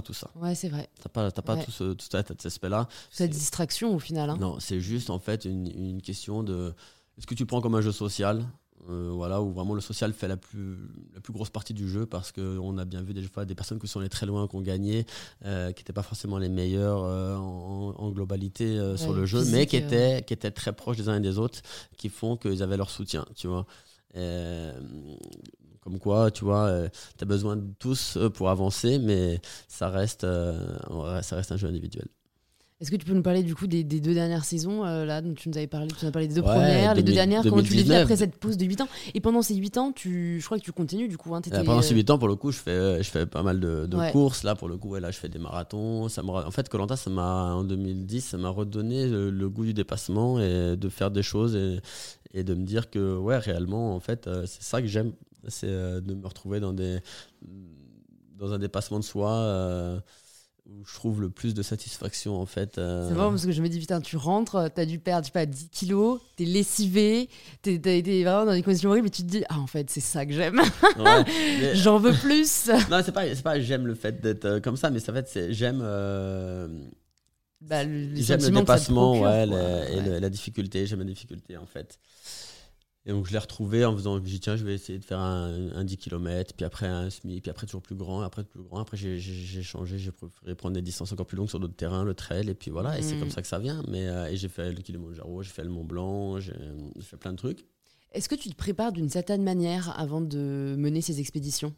tout ça. Ouais, c'est vrai. Tu n'as pas, pas tout, ce, tout cet aspect-là. Cette distraction au final. Hein. Non, c'est juste en fait une, une question de. Est-ce que tu prends comme un jeu social? Euh, voilà, où vraiment le social fait la plus, la plus grosse partie du jeu parce qu'on a bien vu des fois des personnes qui sont allées très loin, qui ont gagné, euh, qui n'étaient pas forcément les meilleurs euh, en, globalité sur le jeu, mais qui étaient, qui étaient très proches des uns et des autres, qui font qu'ils avaient leur soutien, tu vois. comme quoi, tu vois, tu as besoin de tous pour avancer, mais ça reste, ça reste un jeu individuel. Est-ce que tu peux nous parler du coup des, deux dernières saisons euh, là dont tu nous avais parlé Tu nous as parlé des deux premières, les deux dernières. Comment tu les vis après cette pause de 8 ans? Et pendant ces 8 ans, tu, je crois que tu continues du coup. Hein, euh, pendant ces 8 ans, pour le coup, je fais, je fais pas mal de, courses. Là, pour le coup, là, je fais des marathons. Ça en fait, Colanta, ça m'a en 2010, ça m'a redonné le, goût du dépassement et de faire des choses et, et de me dire que ouais, réellement, en fait, euh, c'est ça que j'aime, c'est de me retrouver dans des dans un dépassement de soi où je trouve le plus de satisfaction en fait. Euh. C'est marrant parce que je me dis putain tu rentres, t'as dû perdre je sais pas 10 kilos, t'es lessivé, t'as été vraiment dans des conditions horribles et tu te dis ah en fait c'est ça que j'aime. J'en veux plus. non c'est pas, pas j'aime le fait d'être euh, comme ça mais ça fait c'est j'aime euh, bah, j'aime le dépassement ouais, et la difficulté, j'aime la difficulté en fait. Et donc je l'ai retrouvé en faisant, j'ai tiens, je vais essayer de faire un, 10 km, puis après un semi, puis après toujours plus grand, après plus grand. Après j'ai changé, j'ai préféré prendre des distances encore plus longues sur d'autres terrains, le trail, et puis voilà, et c'est comme mm. ça que ça vient. Mais euh, et j'ai fait le Kilimanjaro, j'ai fait le Mont Blanc, j'ai fait plein de trucs. Est-ce que tu te prépares d'une certaine manière avant de mener ces expéditions?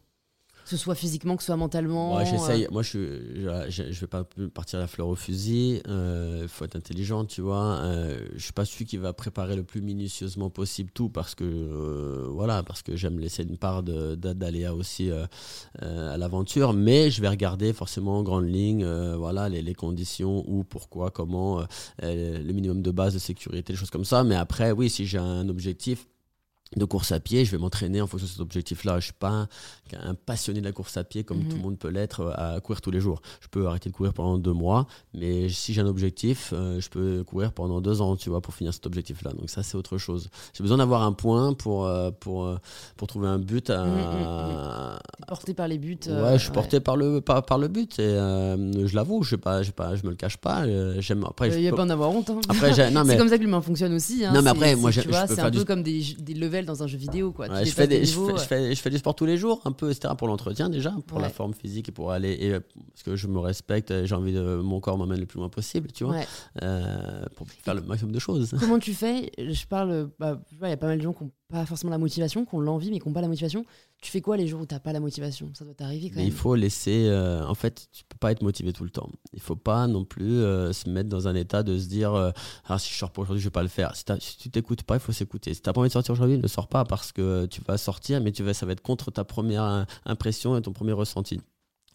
Que ce soit physiquement, que ce soit mentalement Moi, j'essaye. Euh. Moi, je, je, je, vais pas partir la fleur au fusil. Il euh, faut être intelligent, tu vois. Euh, je suis pas celui qui va préparer le plus minutieusement possible tout parce que, euh, voilà, parce que j'aime laisser une part d'aléa aussi à l'aventure. Mais je vais regarder forcément en grande ligne, voilà, les, les, conditions, où, pourquoi, comment, le minimum de base de sécurité, des choses comme ça. Mais après, oui, si j'ai un objectif, de course à pied, je vais m'entraîner en fonction de cet objectif-là. Je suis pas un, passionné de la course à pied comme tout le mhm. monde peut l'être euh, à courir tous les jours. Je peux arrêter de courir pendant deux mois, mais si j'ai un objectif, euh, je peux courir pendant deux ans, tu vois, pour finir cet objectif-là. Donc ça, c'est autre chose. J'ai besoin d'avoir un point pour euh, pour pour trouver un but. À... Mhm, mhm, porté par les buts. ouais, je suis porté par le par, par le but et je l'avoue, je pas, je pas, je me le cache pas. J'aime après. Il n'y a pas en avoir honte. Hein. Après, c'est comme ça que l'humain fonctionne aussi. Hein. Non, mais après, moi, tu vois, c'est un peu comme des, des dans un jeu vidéo. Quoi. je, fais des, je, fais, je, fais, du sport tous les jours, un peu, etc. pour l'entretien déjà, pour la forme physique et pour aller. Et, parce que je me respecte, j'ai envie de. Mon corps m'amène le plus loin possible, tu vois, euh, pour faire le maximum de choses. Comment tu fais? Je parle. Bah, il y a pas mal de gens qui n'ont pas forcément la motivation, qui ont l'envie, mais qui n'ont pas la motivation. Tu fais quoi les jours où tu n'as pas la motivation? Ça doit t'arriver quand même. Il faut laisser. Euh, en fait, tu peux pas être motivé tout le temps. Il faut pas non plus euh, se mettre dans un état de se dire ah, si je sors pas aujourd'hui, je vais pas le faire. Si, si tu t'écoutes pas, il faut s'écouter. Si tu n'as pas envie de sortir aujourd'hui, ne sors pas parce que tu vas sortir, mais tu vas, ça va être contre ta première impression et ton premier ressenti.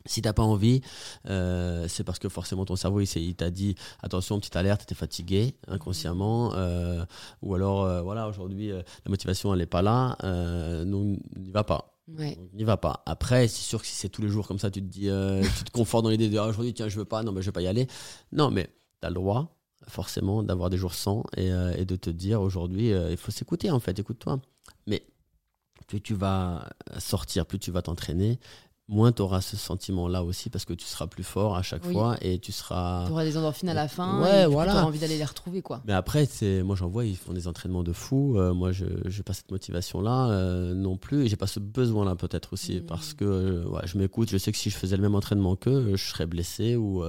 Si t'as pas envie, euh, c'est parce que forcément ton cerveau il, t'a dit attention petite alerte, t'es fatigué inconsciemment, euh, ou alors euh, voilà aujourd'hui la motivation elle est pas là, donc n'y va pas. N'y va pas. Après, c'est sûr que si c'est tous les jours comme ça, tu te dis, tu te confortes dans l'idée de ah, aujourd'hui tiens je veux pas, non mais je vais pas y aller. Non mais tu as le droit forcément d'avoir des jours sans et, et de te dire aujourd'hui il faut s'écouter en fait, écoute-toi. Mais plus tu vas sortir, plus tu vas t'entraîner, moins tu auras ce sentiment-là aussi parce que tu seras plus fort à chaque fois et tu seras. Tu auras des endorphines à la fin. Ouais, voilà. Tu auras envie d'aller les retrouver, quoi. Mais après, moi j'en vois, ils font des entraînements de fou. Euh, moi, je n'ai pas cette motivation-là euh, non plus et j'ai pas ce besoin-là peut-être aussi mmh. parce que euh, ouais, je m'écoute. Je sais que si je faisais le même entraînement qu'eux, je serais blessé ou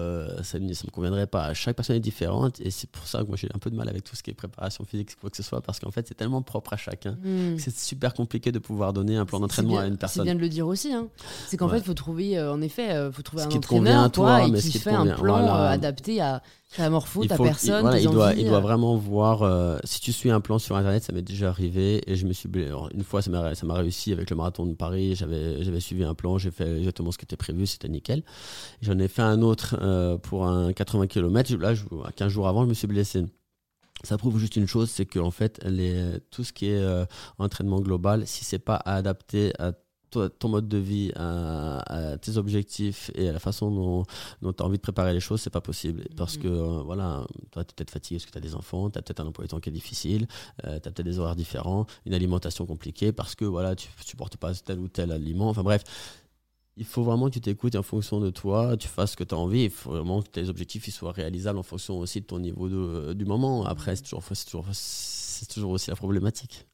ça ne me conviendrait pas. Chaque personne est différente et c'est pour ça que moi j'ai un peu de mal avec tout ce qui est préparation physique, quoi que ce soit, parce qu'en fait c'est tellement propre à chacun. Mmh. C'est super compliqué de pouvoir donner un plan d'entraînement à une personne. C'est bien de le dire aussi. Hein. C'est qu'en fait, il faut trouver, en effet, faut trouver un entraîneur, toi, et qui, fait un plan adapté à ta morpho, ta personne, il, doit, il doit vraiment voir. si tu suis un plan sur Internet, ça m'est déjà arrivé, et je me suis une fois, ça m'a réussi avec le marathon de Paris. J'avais suivi un plan, j'ai fait exactement ce qui était prévu, c'était nickel. J'en ai fait un autre pour un 80 km. Là, 15 jours avant, je me suis blessé ça prouve juste une chose, c'est que en fait, les, tout ce qui est euh, entraînement global, si c'est pas adapté à ton mode de vie, à, tes objectifs et à la façon dont, tu as envie de préparer les choses, c'est pas possible. Parce que, mhm. euh, voilà, toi, tu es peut-être fatigué parce que tu as des enfants, tu as peut-être un emploi du temps qui est difficile, euh, tu as peut-être des horaires différents, une alimentation compliquée parce que, voilà, tu supportes pas tel ou tel aliment. Enfin bref, il faut vraiment que tu t'écoutes en fonction de toi, tu fasses ce que tu as envie. Il faut vraiment que tes objectifs ils soient réalisables en fonction aussi de ton niveau de, euh, du moment. Après, c'est toujours, toujours, toujours aussi la problématique.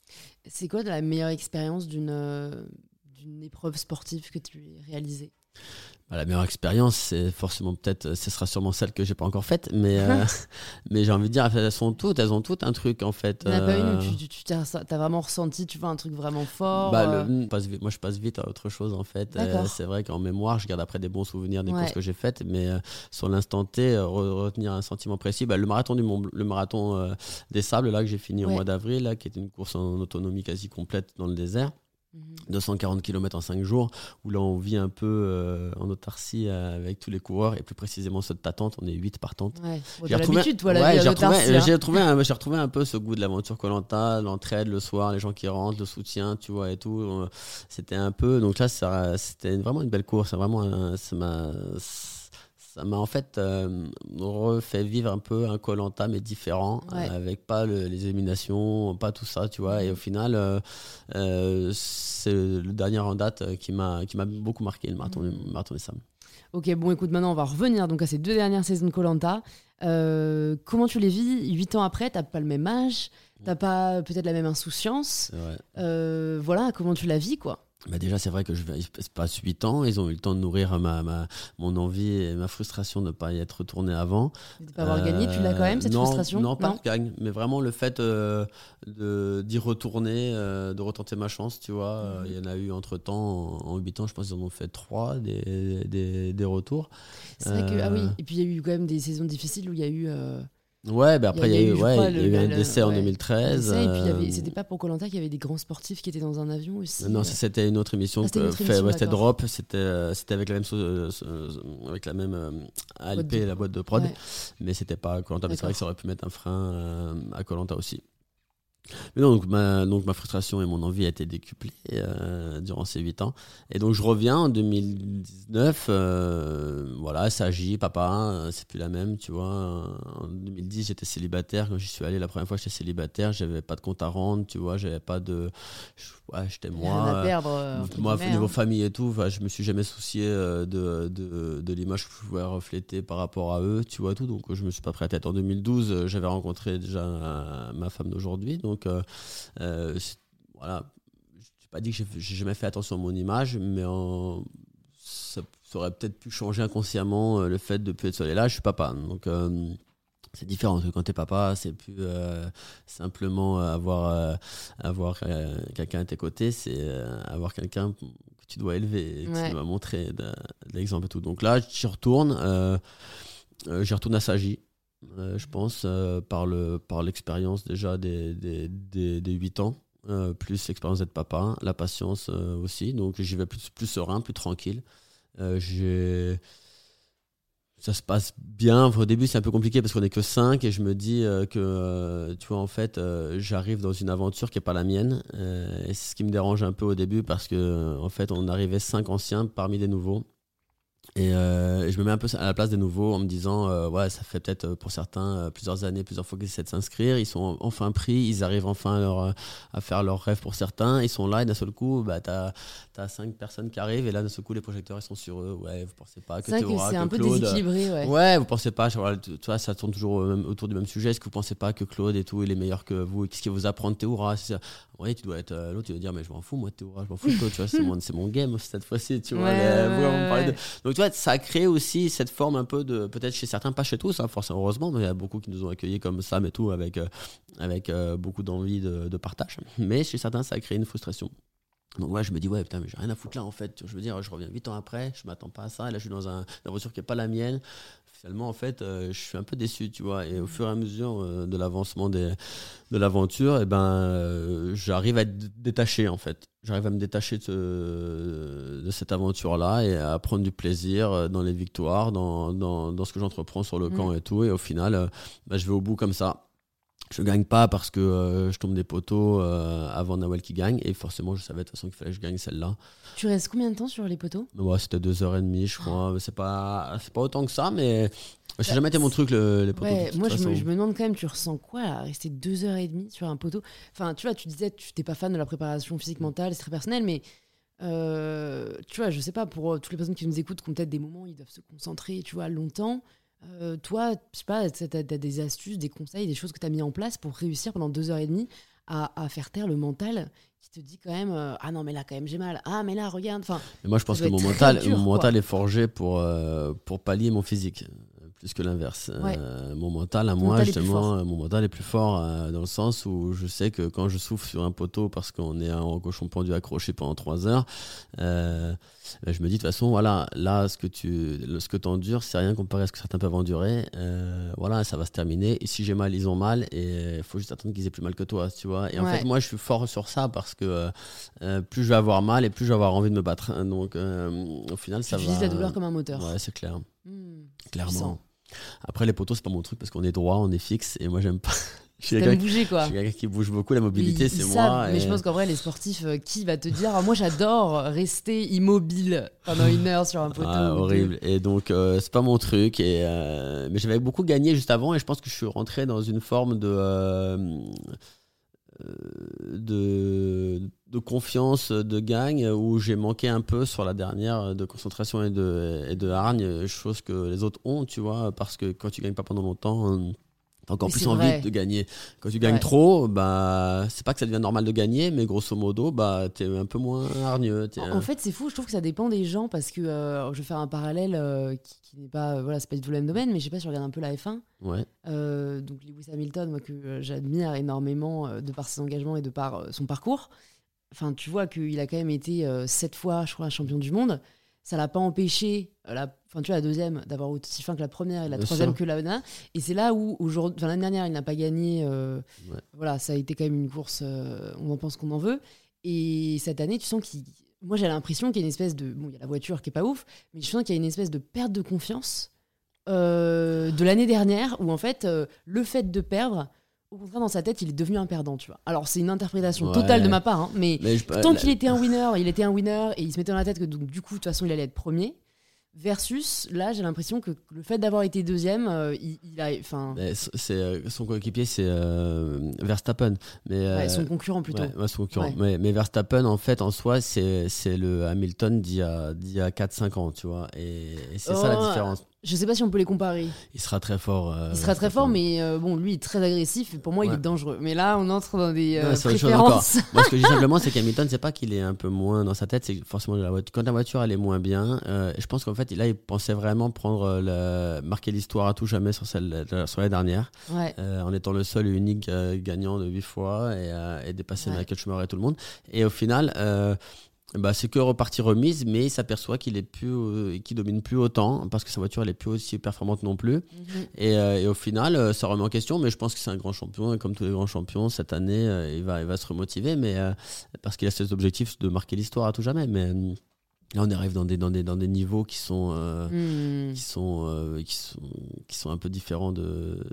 C'est quoi la meilleure expérience d'une euh, d'une épreuve sportive que tu as réalisée bah, la meilleure expérience, c'est forcément peut-être, ce sera sûrement celle que j'ai pas encore faite, mais, euh, mais j'ai envie de dire, elles sont toutes, elles ont toutes un truc en fait. Il n'y en a pas une où tu, tu, as, vraiment ressenti, tu vois, un truc vraiment fort. Bah, euh. moi, je passe vite à autre chose en fait. Euh, c'est vrai qu'en mémoire, je garde après des bons souvenirs des courses que j'ai faites, mais sur l'instant T, retenir un sentiment précis, bah, le marathon du le marathon des sables là que j'ai fini au mois d'avril, qui est une course en autonomie quasi complète dans le désert. 240 mhm. km en 5 jours, où là on vit un peu euh, en autarcie euh, avec tous les coureurs, et plus précisément ceux de ta tente, on est 8 par tente. j'ai retrouvé, ouais, j'ai retrouvé, hein. retrouvé un peu ce goût de l'aventure Colanta, l'entraide le soir, les gens qui rentrent, le soutien, tu vois, et tout. Euh, c'était un peu, donc là c'était vraiment une belle course, vraiment, ça m'a ça m'a en fait euh, refait vivre un peu un Colanta mais différent avec pas les éliminations pas tout ça tu vois. Et au final euh, euh, c'est le dernier en date qui m'a qui m'a beaucoup marqué le marathon, mmh. marathon des Sables. Ok bon écoute maintenant on va revenir donc à ces deux dernières saisons de Colanta comment tu les vis huit ans après? T'as pas le même âge? T'as pas peut-être la même insouciance? Voilà comment tu la vis quoi? Bah déjà, c'est vrai que je passe 8 ans, ils ont eu le temps de nourrir ma, ma, mon envie et ma frustration de ne pas y être retourné avant. De ne pas avoir gagné, tu l'as quand même, cette non, frustration Non, pas de gagne, mais vraiment le fait euh, d'y retourner, euh, de retenter ma chance, tu vois. Mhm. Il y en a eu entre temps, en, 8 ans, je pense qu'ils en ont fait 3 des, des, des retours. C'est vrai que, ah oui, et puis il y a eu quand même des saisons difficiles où il y a eu. Ouais, bah après, il y a eu, ouais, il y a eu un décès en 2013. et puis, euh, c'était pas pour Colanta qu'il y avait des grands sportifs qui étaient dans un avion aussi. Non, c'était une autre émission. Ah, que fait, c'était Drop, c'était euh, c'était avec la même, euh, avec la même ALP, la boîte de prod. Mais c'était pas Colanta. Mais c'est vrai que ça aurait pu mettre un frein à Colanta aussi. Mais non, donc ma, donc ma frustration et mon envie a été décuplée euh, durant ces 8 ans. Et donc je reviens en 2019, euh, voilà, ça agit, papa, euh, c'est plus la même, tu vois. En 2010, j'étais célibataire. Quand j'y suis allé la première fois, j'étais célibataire, j'avais pas de compte à rendre, tu vois, j'avais pas de. Ouais, j'étais moi. perdre, moi, au niveau hein. famille et tout, je me suis jamais soucié de, de, de l'image que je pouvais refléter par rapport à eux, tu vois, tout. Donc je me suis pas prêt à tête. En 2012, j'avais rencontré déjà ma femme d'aujourd'hui. Donc euh, euh, voilà, je n'ai pas dit que j'ai jamais fait attention à mon image, mais ça, aurait peut-être pu changer inconsciemment euh, le fait de plus être seul. Et là, je suis papa. Donc, c'est différent parce que quand t'es papa, c'est plus simplement avoir, avoir quelqu'un à tes côtés, c'est avoir quelqu'un que tu dois élever et que tu dois montrer de, l'exemple et tout. Donc là, j'y retourne. j'y retourne à Sagi. Euh, je pense, euh, par, le, par l'expérience déjà des, des, des, 8 ans, euh, plus l'expérience d'être papa, la patience aussi. Donc j'y vais plus, plus serein, plus tranquille. j'ai ça se passe bien. Au début, c'est un peu compliqué parce qu'on est que 5 et je me dis que, tu vois, en fait, j'arrive dans une aventure qui n'est pas la mienne. et c'est ce qui me dérange un peu au début parce que, en fait, on arrivait 5 anciens parmi des nouveaux. Euh, et, je me mets un peu à la place des nouveaux en me disant euh, ouais ça fait peut-être euh, pour certains plusieurs années plusieurs fois qu'ils essaient de s'inscrire ils sont enfin pris ils arrivent enfin à, faire leur rêve pour certains ils sont là et d'un seul coup bah t'as as cinq personnes qui arrivent et là d'un seul coup les projecteurs ils sont sur eux ouais vous pensez pas que c'est un peu déséquilibré ouais. ouais vous pensez pas tu vois ça tourne toujours autour du même sujet est-ce que vous pensez pas que Claude et tout il est meilleur que vous? Qu'est-ce qu'il vous apprend de Théoura ouais tu dois être l'autre tu vas dire mais je m'en fous moi Théoura je m'en fous tu vois c'est mon, mon game cette fois-ci tu vois donc tu vois ça a créé aussi cette forme un peu de, peut-être chez certains, pas chez tous, hein, forcément, heureusement, mais il y a beaucoup qui nous ont accueillis comme Sam et tout, avec, euh, avec euh, beaucoup d'envie de, partage. Mais chez certains, ça a créé une frustration. Donc ouais, je me dis ouais putain mais j'ai rien à foutre là en fait. Je veux dire, je reviens 8 ans après, je m'attends pas à ça. Et là je suis dans un, une aventure qui est pas la mienne. Finalement en fait, euh, je suis un peu déçu, tu vois. Et au fur et à mesure euh, de l'avancement des, de l'aventure, et eh ben euh, j'arrive à être détaché en fait. J'arrive à me détacher de, ce- de cette aventure là et à prendre du plaisir dans les victoires, dans, dans, dans ce que j'entreprends sur le Mm. camp et tout. Et au final, bah, je vais au bout comme ça. Je gagne pas parce que euh, je tombe des poteaux euh, avant Nawel qui gagne. Et forcément, je savais de toute façon qu'il fallait que je gagne celle-là. Tu restes combien de temps sur les poteaux? Ouais, c'était deux heures et demie, je Ah. crois. C'est pas, c'est pas autant que ça, mais ça n'a jamais été mon truc, le- les poteaux. Ouais, moi je me, je me demande quand même, tu ressens quoi rester deux heures et demie sur un poteau? Enfin, tu vois, tu disais, tu t'es pas fan de la préparation physique mentale, c'est très personnel, mais euh, tu vois, je sais pas, pour toutes les personnes qui nous écoutent, qui ont peut-être des moments où ils doivent se concentrer, tu vois, longtemps. Euh, toi, je sais pas, t'as as, des astuces, des conseils, des choses que tu as mis en place pour réussir pendant deux heures et demie à, à faire taire le mental qui te dit quand même euh, Ah non, mais là, quand même, j'ai mal. Ah, mais là, regarde. Enfin, Mais moi, je pense que mon mental, dur, mon mental est forgé pour, euh, pour pallier mon physique, plus que l'inverse. Ouais. Euh, mon mental, à moi, justement, euh, mon mental est plus fort euh, dans le sens où je sais que quand je souffle sur un poteau parce qu'on est en cochon pendu accroché pendant trois heures, euh, ben, je me dis de toute façon, voilà, là, ce que tu ce que endures, c'est rien comparé à ce que certains peuvent endurer. Voilà, ça va se terminer. Et si j'ai mal, ils ont mal. Et il faut juste attendre qu'ils aient plus mal que toi, tu vois. Et en Ouais. fait, moi, je suis fort sur ça parce que plus je vais avoir mal et plus je vais avoir envie de me battre. Donc, au final, tu ça va. utilises la douleur comme un moteur. Ouais, c'est clair, Hmm. clairement. Puissant. Après, les poteaux, c'est pas mon truc parce qu'on est droit, on est fixe. Et moi, j'aime pas. Je suis quelqu'un suis quelqu'un qui bouge beaucoup. La mobilité, c'est moi. Mais et- je pense qu'en vrai, les sportifs, euh, qui va te dire Ah, Moi, j'adore rester immobile pendant une heure sur un poteau. Ah, horrible. Et donc, euh, c'est pas mon truc. Et, euh, mais j'avais beaucoup gagné juste avant. Et je pense que je suis rentré dans une forme de. Euh, euh, de, confiance, de gagne, où j'ai manqué un peu sur la dernière de concentration et de, et de hargne, chose que les autres ont, tu vois, parce que quand tu gagnes pas pendant longtemps, euh, t'as encore Mais plus envie vrai. de gagner. Quand tu gagnes Ouais. trop, bah, c'est pas que ça devient normal de gagner, mais grosso modo, bah, t'es un peu moins hargneux. En, un- en fait, c'est fou. Je trouve que ça dépend des gens parce que euh, je vais faire un parallèle euh, qui, qui n'est pas, euh, voilà, c'est pas du tout le même domaine, mais je sais pas si tu regardes un peu la F1. ouais. Donc Lewis Hamilton, moi que j'admire énormément de par ses engagements et de par son parcours. Enfin, tu vois qu'il a quand même été sept fois, je crois, champion du monde. Ça l'a pas empêché, la, enfin, tu vois, la deuxième, d'avoir aussi fin que la première et la Bien troisième sûr. que la dernière. Et c'est là où, aujourd'hui, enfin, l'année dernière, il n'a pas gagné. euh, Ouais. Voilà, ça a été quand même une course, euh, on en pense qu'on en veut. Et cette année, tu sens qu'il. Moi, j'ai l'impression qu'il y a une espèce de. Bon, il y a la voiture qui est pas ouf, mais je sens qu'il y a une espèce de perte de confiance euh, de l'année dernière où, en fait, le fait de perdre, au contraire, dans sa tête, il est devenu un perdant, tu vois. Alors, c'est une interprétation Ouais. totale de ma part, hein, mais Mais je- tant qu'il était un winner, il était un winner et il se mettait dans la tête que, donc, du coup, de toute façon, il allait être premier. Versus, là, j'ai l'impression que le fait d'avoir été deuxième, euh, il, il a. Enfin, c'est euh, son coéquipier c'est euh, Verstappen mais ouais, son concurrent plutôt. ouais, ouais, son concurrent. Mais, mais Verstappen en fait en soi c'est le Hamilton d'il y a a 4 5 ans tu vois et, et c'est ça Oh, la différence Je sais pas si on peut les comparer. il sera très fort euh, Il sera très fort, mais euh, bon, lui, il est très agressif. Et pour moi, il est dangereux. Mais là, on entre dans des Non, euh, chose préférences. Moi, ce que je dis simplement, c'est qu'Hamilton, c'est pas qu'il est un peu moins dans sa tête, c'est forcément la voiture, quand la voiture elle est moins bien. euh, je pense qu'en fait, là, il pensait vraiment prendre le, marquer l'histoire à tout jamais sur celle sur la dernière, Ouais. en étant le seul et unique gagnant de 8 fois et, et dépasser Ouais. Michael Schumacher et tout le monde. Et au final. Bah, c'est que repartie remise, mais il s'aperçoit qu'il est plus, euh, domine plus autant parce que sa voiture elle est plus aussi performante non plus. Mhm. Et, euh, et au final, euh, ça remet en question, mais je pense que c'est un grand champion. Et comme tous les grands champions, cette année, euh, il, va, il va se remotiver, mais, euh, parce qu'il a cet objectif de marquer l'histoire à tout jamais. Mais là, on arrive dans des, dans des, dans des niveaux qui sont, euh, Hmm. qui, sont, euh, qui, sont, qui sont un peu différents de,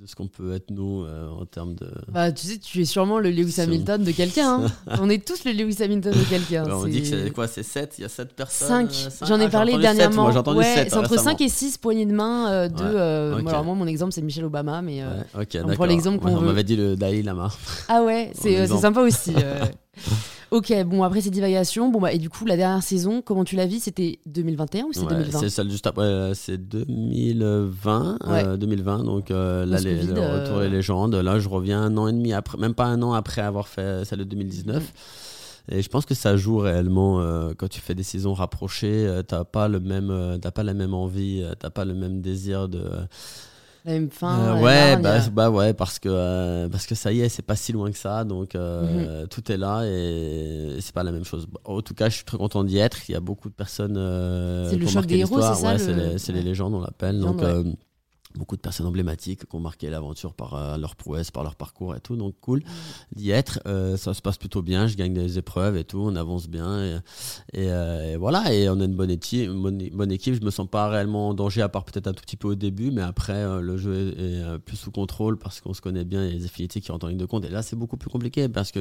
de ce qu'on peut être nous euh, en termes de. Bah, tu sais, tu es sûrement le Lewis C'est- Hamilton de quelqu'un. hein. on est tous le Lewis Hamilton de quelqu'un. Alors, on C'est- dit que c'est quoi C'est 7 Il y a 7 personnes 5. euh, J'en ai Ah, parlé dernièrement. entendu ouais, 7 c'est entre 5 et 6 poignées de main euh, de. Ouais, euh, ok. bon, alors, moi, mon exemple, c'est Michel Obama. Mais, euh, Ouais, ok, on prend l'exemple qu'on Ouais, On veut. m'avait dit le Dalai Lama. Ah ouais, c'est c'est sympa aussi. ok, bon, après ces divagations, bon, bah, et du coup, la dernière saison, comment tu la vis? C'était 2021 ou c'est Ouais, 2020 C'est celle juste après, euh, c'est 2020, Ouais. euh, 2020, donc euh, là, les, le retour euh. des légendes. Là, je reviens un an et demi après, même pas un an après avoir fait celle de 2019. Mm. Et je pense que ça joue réellement euh, quand tu fais des saisons rapprochées. euh, t'as pas le même, euh, t'as pas la même envie, t'as pas le même désir de la même fin. Euh, ouais, bah, bah, ouais, parce que, euh, parce que ça y est, c'est pas si loin que ça, donc euh, mhm. tout est là et c'est pas la même chose. En tout cas, je suis très content d'y être. Il y a beaucoup de personnes. c'est le choc des héros, c'est ça Ouais, c'est les, les, légendes, on l'appelle. Donc, beaucoup de personnes emblématiques qui ont marqué l'aventure par euh, leur prouesse, par leur parcours et tout. Donc cool d'y être. Euh, ça se passe plutôt bien. Je gagne des épreuves et tout. On avance bien. Et, euh, voilà. Et on a une bonne, équipe, bonne, équipe. Je me sens pas réellement en danger, à part peut-être un tout petit peu au début. Mais après, le jeu est, plus sous contrôle parce qu'on se connaît bien. Il y a les affinités qui rentrent en ligne de compte. Et là, c'est beaucoup plus compliqué parce que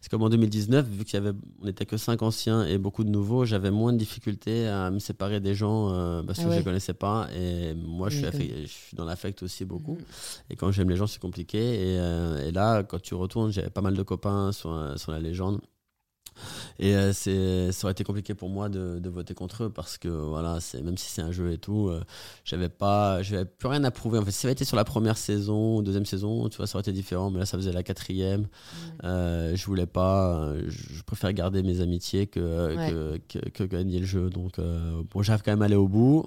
c'est comme en 2019, vu qu'il y avait, on n'était que cinq anciens et beaucoup de nouveaux, j'avais moins de difficultés à me séparer des gens parce que ah je les connaissais pas. Et moi, je suis, je suis dans l'affect aussi beaucoup. Mm. Et quand j'aime les gens, c'est compliqué. Et, euh, et, là, quand tu retournes, j'avais pas mal de copains sur, euh, sur la légende. Et euh, c'est, ça aurait été compliqué pour moi de, de, voter contre eux parce que voilà, c'est, même si c'est un jeu et tout, j'avais pas, j'avais plus rien à prouver. En fait, si ça avait été sur la première saison, deuxième saison, tu vois, ça aurait été différent. Mais là, ça faisait la quatrième. Mm. je voulais pas, je, préfère garder mes amitiés que, que, que, gagner le jeu. Donc, bon, j'arrive quand même à aller au bout.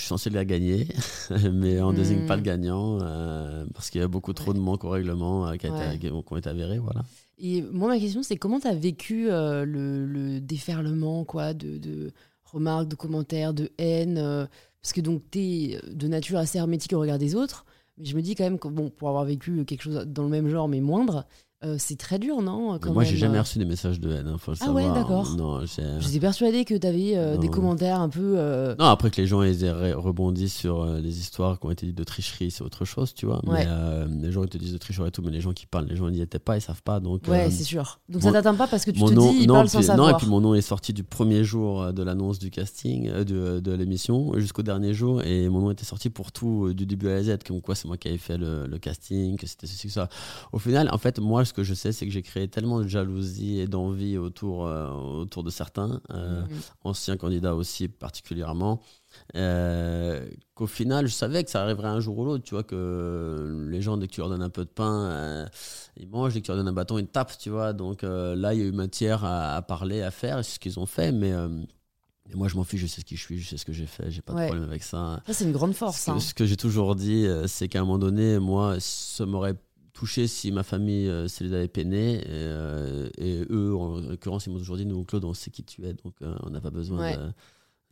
Je suis censé la gagner, mais on ne désigne pas le hmm. gagnant euh, parce qu'il y a beaucoup trop de manques au règlement euh, qui, ont été avérés. Voilà. Et moi, ma question, c'est comment tu as vécu euh, le, déferlement quoi, de, de, remarques, de commentaires, de haine Parce que donc, tu es de nature assez hermétique au regard des autres, mais je me dis quand même que, bon, pour avoir vécu quelque chose dans le même genre, mais moindre, euh, c'est très dur, non Moi, j'ai jamais reçu des messages de haine. Hein, ah ouais, d'accord. Non, j'étais persuadé que tu avais euh, des commentaires un peu. Euh, non, après que les gens aient rebondi sur les histoires qui ont été dites de tricherie, c'est autre chose, tu vois. Mais les gens ils te disent de tricherie et tout, mais les gens qui parlent, les gens n'y étaient pas, ils savent pas. Donc, ouais, c'est sûr. Donc ça t'atteint pas parce que tu te dis, ils parlent sans savoir. Non, et puis mon nom est sorti du premier jour de l'annonce du casting, de, de l'émission, jusqu'au dernier jour, et mon nom était sorti pour tout, du début à la Z, comme quoi c'est moi qui avais fait le, le casting, que c'était ceci, que ça. Au final, en fait, moi, ce que je sais, c'est que j'ai créé tellement de jalousie et d'envie autour, euh, autour de certains, euh, mhm. anciens candidats aussi particulièrement, euh, qu'au final, je savais que ça arriverait un jour ou l'autre. Tu vois, que les gens, dès que tu leur donnes un peu de pain, ils mangent, dès que tu leur donnes un bâton, ils tapent, tu vois. Donc là, il y a eu matière à, parler, à faire, c'est ce qu'ils ont fait, mais. moi, je m'en fiche, je sais ce qui je suis, je sais ce que j'ai fait, j'ai pas de problème avec ça. Ça, c'est une grande force. Ce que, hein. que j'ai toujours dit, c'est qu'à un moment donné, moi, ça m'aurait touché si ma famille euh, se les avait peinés. Euh, et, eux, en l'occurrence, ils m'ont toujours dit Nous, Claude, on sait qui tu es, donc euh, on n'a pas besoin de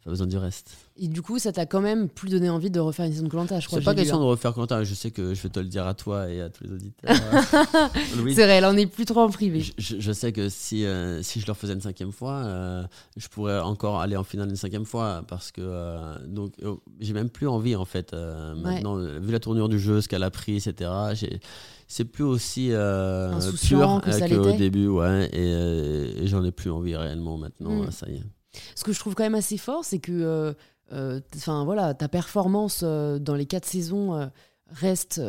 pas besoin du reste. Et du coup, ça t'a quand même plus donné envie de refaire une saison de Colanta, je crois. C'est pas question de refaire Colanta, je sais que je vais te le dire à toi et à tous les auditeurs. c'est vrai, là on est plus trop en privé. Je, sais que si, euh, si je leur faisais une cinquième fois, je pourrais encore aller en finale une cinquième fois parce que donc oh, j'ai même plus envie en fait maintenant, vu la tournure du jeu, ce qu'elle a pris, etc. C'est plus aussi pur qu'au début, ouais, et, j'en ai plus envie réellement maintenant, mm. ça y est. Ce que je trouve quand même assez fort, c'est que euh, euh, voilà, ta performance euh, dans les quatre saisons reste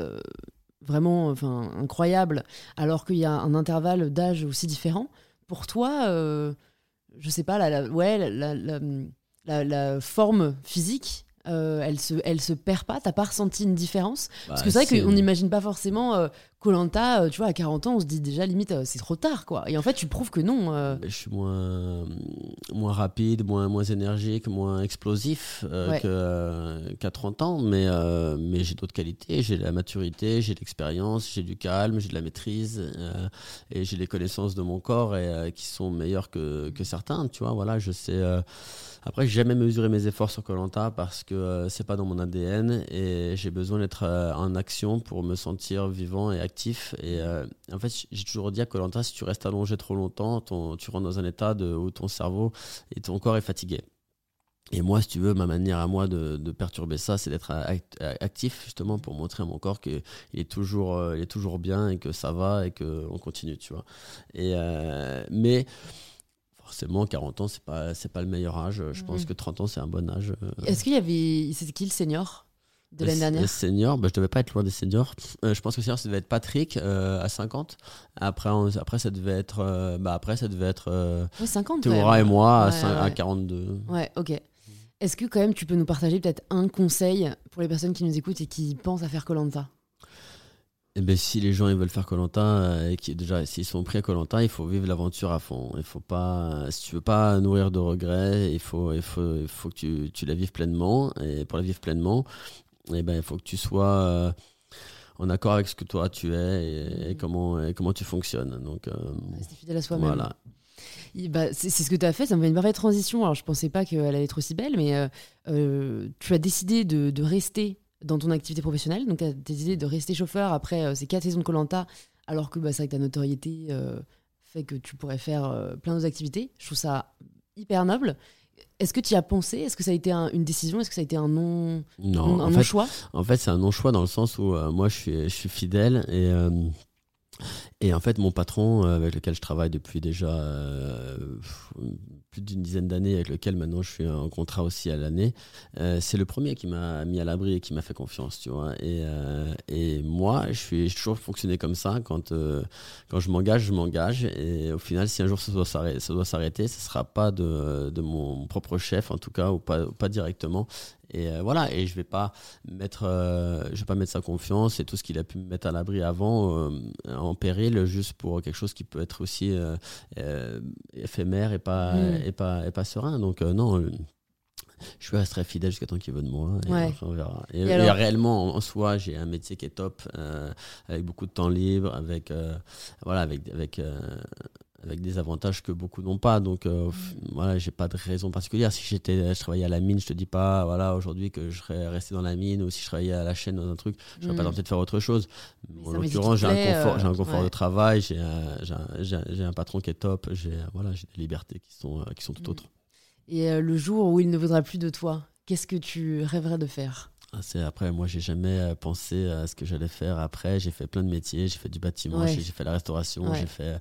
vraiment enfin, incroyable, alors qu'il y a un intervalle d'âge aussi différent. Pour toi, je sais pas, la, ouais, la, la forme physique euh, elle se elle se perd pas t'as pas ressenti une différence? Parce que c'est vrai qu'on n'imagine pas forcément Colanta euh, tu vois à 40 ans on se dit déjà limite euh, c'est trop tard quoi. Et en fait tu prouves que non je suis moins moins rapide moins moins énergique moins explosif qu'à 30 ans. Mais mais j'ai d'autres qualités. J'ai la maturité j'ai l'expérience j'ai du calme j'ai de la maîtrise et j'ai les connaissances de mon corps et qui sont meilleures que, que certains tu vois. Voilà je sais après, j'ai jamais mesuré mes efforts sur Colanta parce que euh, c'est pas dans mon ADN et j'ai besoin d'être euh, en action pour me sentir vivant et actif. Et euh, en fait, j'ai toujours dit à Colanta, si tu restes allongé trop longtemps, ton, tu rentres dans un état de, où ton cerveau et ton corps est fatigué. Et moi, si tu veux, ma manière à moi de, de perturber ça, c'est d'être actif justement pour montrer à mon corps qu'il est toujours, il est toujours bien et que ça va et qu'on continue, tu vois. Et mais forcément 40 ans c'est pas c'est pas le meilleur âge je pense mm. que 30 ans c'est un bon âge euh. est-ce qu'il y avait c'est qui le senior? De l'année dernière. le senior bah, je devais pas être loin des seniors. Euh, je pense que le senior ça devait être Patrick euh, à 50 après après ça devait être bah après ça devait être ouais, 50 Théora et moi à, à 42 ouais ok. Est-ce que quand même tu peux nous partager peut-être un conseil pour les personnes qui nous écoutent et qui pensent à faire Colanta? Eh ben, si les gens ils veulent faire Colanta euh, et qui déjà s'ils sont pris à Colanta, il faut vivre l'aventure à fond. Il faut pas, si tu veux pas nourrir de regrets, il faut, il faut, il faut que tu, tu la vives pleinement. Et pour la vivre pleinement, et ben il faut que tu sois en accord avec ce que toi tu es et, comment, et comment tu fonctionnes. Donc, Rester fidèle à soi-même. Voilà. Bah, c'est ce que tu as fait, ça me fait une vraie transition. Alors, je pensais pas qu'elle allait être aussi belle, mais tu as décidé de, de, rester dans ton activité professionnelle. Donc, tu as décidé de rester chauffeur après ces quatre saisons de Colanta, alors que bah, c'est vrai que ta notoriété fait que tu pourrais faire plein d'autres activités. Je trouve ça hyper noble. Est-ce que tu y as pensé? Est-ce que ça a été une décision? Est-ce que ça a été un non, non un, choix? En fait, c'est un non-choix dans le sens où euh, moi, je suis, je suis fidèle et, euh, et en fait, mon patron, euh, avec lequel je travaille depuis déjà plus d'une dizaine d'années, avec lequel maintenant je suis en contrat aussi à l'année, euh, c'est le premier qui m'a mis à l'abri et qui m'a fait confiance, tu vois. Et, euh, et moi, je suis toujours fonctionné comme ça. Quand, euh, quand je m'engage, je m'engage. Et au final, si un jour ça doit s'arrêter, ce ne sera pas de, de, mon propre chef, en tout cas, ou pas, pas directement. Et voilà, et je vais pas mettre, je vais pas mettre sa confiance et tout ce qu'il a pu me mettre à l'abri avant en péril juste pour quelque chose qui peut être aussi éphémère et pas, mm et, pas, et pas serein. Donc, euh, non, euh, je resterai fidèle jusqu'à temps qu'il veut de moi. Et on verra. Et, réellement, en, soi, j'ai un métier qui est top, euh, avec beaucoup de temps libre, avec, voilà, avec, avec, avec des avantages que beaucoup n'ont pas. Donc, mm. voilà, j'ai pas de raison particulière. Si j'étais, je travaillais à la mine, je te dis pas, voilà, aujourd'hui que je serais resté dans la mine, ou si je travaillais à la chaîne dans un truc, je serais pas mm. tenté de faire autre chose. en l'occurrence, j'ai un confort, j'ai un confort de travail, j'ai un, un, patron qui est top, j'ai voilà, des libertés qui sont, qui sont tout mm. autres. Et le jour où il ne voudra plus de toi, qu'est-ce que tu rêverais de faire? Ah, c'est après, moi, j'ai jamais pensé à ce que j'allais faire après. J'ai fait plein de métiers. J'ai fait du bâtiment, j'ai fait la restauration, j'ai fait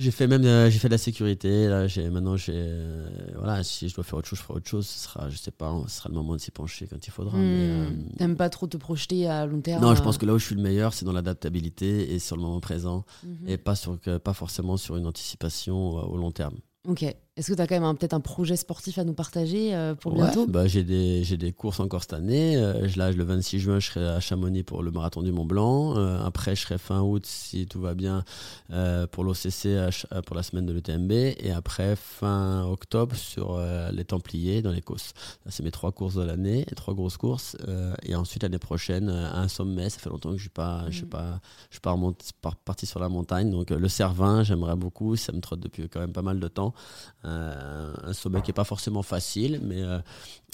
j'ai fait même euh, j'ai fait de la sécurité. Là, j'ai maintenant j'ai euh, voilà si je dois faire autre chose, je ferai autre chose. Ce sera je sais pas, ce sera le moment de s'y pencher quand il faudra. Hmm. Euh, T'aimes pas trop te projeter à long terme Non, je pense que là où je suis le meilleur, c'est dans l'adaptabilité et sur le moment présent mhm. et pas sur pas forcément sur une anticipation au long terme. Ok. Est-ce que tu as quand même peut-être un projet sportif à nous partager euh, pour bientôt? bah, J'ai des, des, courses encore cette année. Euh, là, le 26 juin, je serai à Chamonix pour le marathon du Mont Blanc. Euh, après, je serai fin août, si tout va bien, pour l'OCC pour la semaine de l'ETMB. Et après, fin octobre, sur les Templiers dans les courses. C'est mes trois courses de l'année, trois grosses courses. et ensuite, l'année prochaine, un sommet. Ça fait longtemps que je ne suis pas, je suis mm. pas, je suis pas parti sur la montagne. Donc, le Cervin, j'aimerais beaucoup. Ça me trotte depuis quand même pas mal de temps. Euh, un sommet qui est pas forcément facile, mais, euh,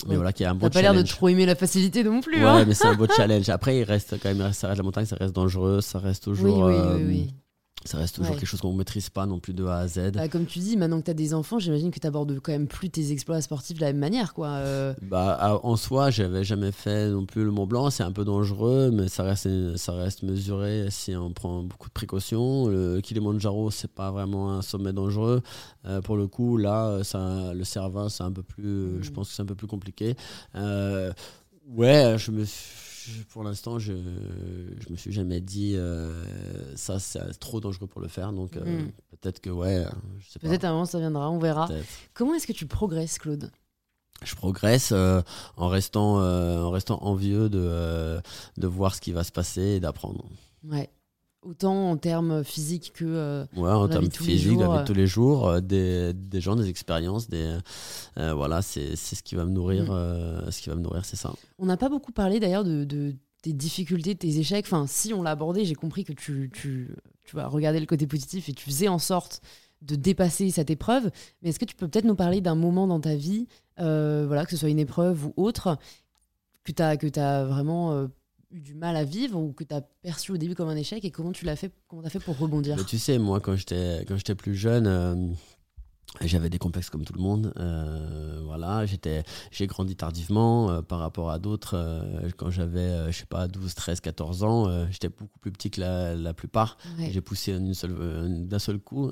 mais voilà, qui a un beau challenge. pas l'air de trop aimer la facilité non plus. Ouais, hein. mais c'est un beau challenge. Après, il reste quand même, ça reste la montagne, ça reste dangereux, ça reste toujours. Oui, oui, oui, euh, ça reste toujours quelque chose qu'on ne maîtrise pas non plus de A à Z. Bah, comme tu dis, maintenant que tu as des enfants, j'imagine que tu abordes quand même plus tes exploits sportifs de la même manière. Quoi. Euh. Bah, en soi, j'avais jamais fait non plus le Mont Blanc. C'est un peu dangereux, mais ça reste, ça reste mesuré si on prend beaucoup de précautions. Le Kilimanjaro, c'est pas vraiment un sommet dangereux. Euh, pour le coup, là, ça, le Cervin, c'est un peu plus, je mm. pense que c'est un peu plus compliqué. Euh, ouais, je me suis pour l'instant, je je me suis jamais dit euh, ça c'est trop dangereux pour le faire. Donc euh, mm. peut-être que ouais, Peut-être un moment ça viendra, on verra. Comment est-ce que tu progresses, Claude? Je progresse euh, en restant en restant envieux de de voir ce qui va se passer et d'apprendre. Ouais autant en termes physiques que euh, ouais, en termes physiques, la vie de tous les jours, euh, des, des, gens, des expériences, des euh, voilà, c'est ce qui va me nourrir, mm. ce qui va me nourrir, c'est ça. On n'a pas beaucoup parlé d'ailleurs de, de, tes difficultés, tes échecs. Enfin, si on l'a abordé, j'ai compris que tu, tu, tu vas regarder le côté positif et tu faisais en sorte de dépasser cette épreuve. Mais est-ce que tu peux peut-être nous parler d'un moment dans ta vie, voilà, que ce soit une épreuve ou autre, que tu as, que as vraiment eu du mal à vivre ou que tu as perçu au début comme un échec et comment tu l'as fait comment as fait pour rebondir Tu sais, moi quand j'étais quand j'étais plus jeune, euh, j'avais des complexes comme tout le monde. Euh, voilà, j'étais, j'ai grandi tardivement euh, par rapport à d'autres. quand j'avais, je sais pas, 12, 13, 14 ans, j'étais beaucoup plus petit que la, la plupart. J'ai poussé d'un seul, seul coup.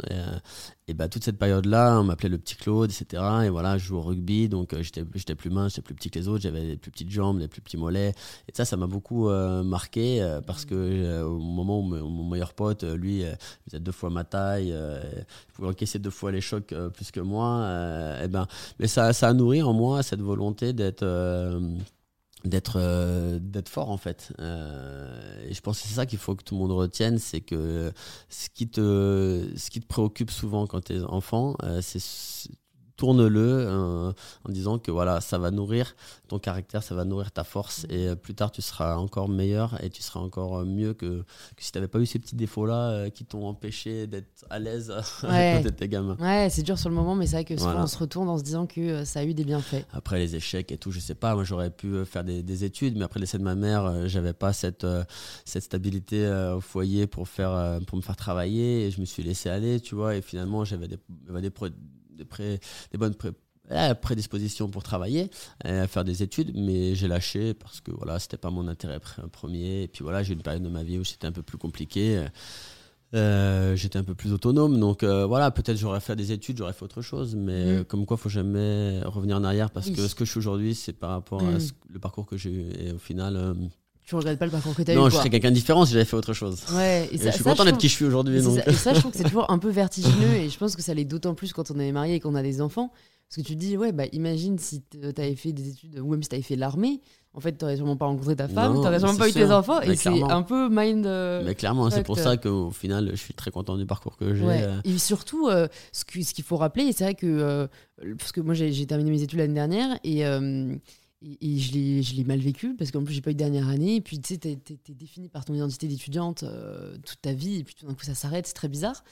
Et, et bah, toute cette période-là, on m'appelait le petit Claude, etc. Et voilà, je joue au rugby, donc euh, j'étais, plus mince, j'étais plus petit que les autres, j'avais les plus petites jambes, les plus petits mollets. Et ça, ça m'a beaucoup euh, marqué euh, parce que au moment où mon meilleur pote, lui, faisait deux fois ma taille, il pouvait encaisser deux fois les chocs plus que moi. et ben, mais ça, ça a nourri en moi cette volonté d'être d'être euh, d'être fort en fait. Euh, et je pense que c'est ça qu'il faut que tout le monde retienne c'est que ce qui te ce qui te préoccupe souvent quand tu es enfant euh, c'est tourne-le en disant que voilà, ça va nourrir ton caractère, ça va nourrir ta force et plus tard tu seras encore meilleur et tu seras encore mieux que, que si tu n'avais pas eu ces petits défauts-là qui t'ont empêché d'être à l'aise ouais. de tes gamins. Ouais, c'est dur sur le moment, mais c'est vrai que souvent on se retourne en se disant que ça a eu des bienfaits. Après les échecs et tout, je sais pas, moi j'aurais pu faire des, des, études, mais après le décès de ma mère, j'avais pas cette, cette stabilité au foyer pour, faire, pour me faire travailler et je me suis laissé aller, tu vois, et finalement j'avais des, des, des, pré, des bonnes pré, prédispositions pour travailler, à faire des études, mais j'ai lâché parce que voilà, c'était pas mon intérêt premier. Et puis voilà, j'ai une période de ma vie où c'était un peu plus compliqué. Euh, j'étais un peu plus autonome, donc euh, voilà, peut-être j'aurais fait des études, j'aurais fait autre chose, mais mm. comme quoi, faut jamais revenir en arrière parce que ce que je suis aujourd'hui, c'est par rapport à mm. le parcours que j'ai eu. Et au final, euh, tu regrettes pas le parcours que tu as eu Non, je serais quelqu'un de différent si j'avais fait autre chose. Ouais, et, ça, je suis content d'être qui je suis aujourd'hui. Et ça, je trouve que c'est toujours un peu vertigineux et je pense que ça l'est d'autant plus quand on est marié et qu'on a des enfants. Parce que tu te dis, ouais, bah imagine si tu avais fait des études ou même si tu avais fait l'armée, en fait, tu n'aurais sûrement pas rencontré ta femme, tu n'aurais sûrement pas eu tes enfants et c'est un peu mind. Euh, mais clairement, c'est pour ça qu'au final, je suis très content du parcours que j'ai. Euh. Et surtout, euh, ce qu'il ce qu'il faut rappeler, c'est vrai que. parce que moi, j'ai terminé mes études l'année dernière et et, je l'ai mal vécu parce qu'en plus j'ai pas eu de dernière année. Et puis tu sais t'es es, défini par ton identité d'étudiante euh, toute ta vie. Et puis tout d'un coup ça s'arrête. C'est très bizarre.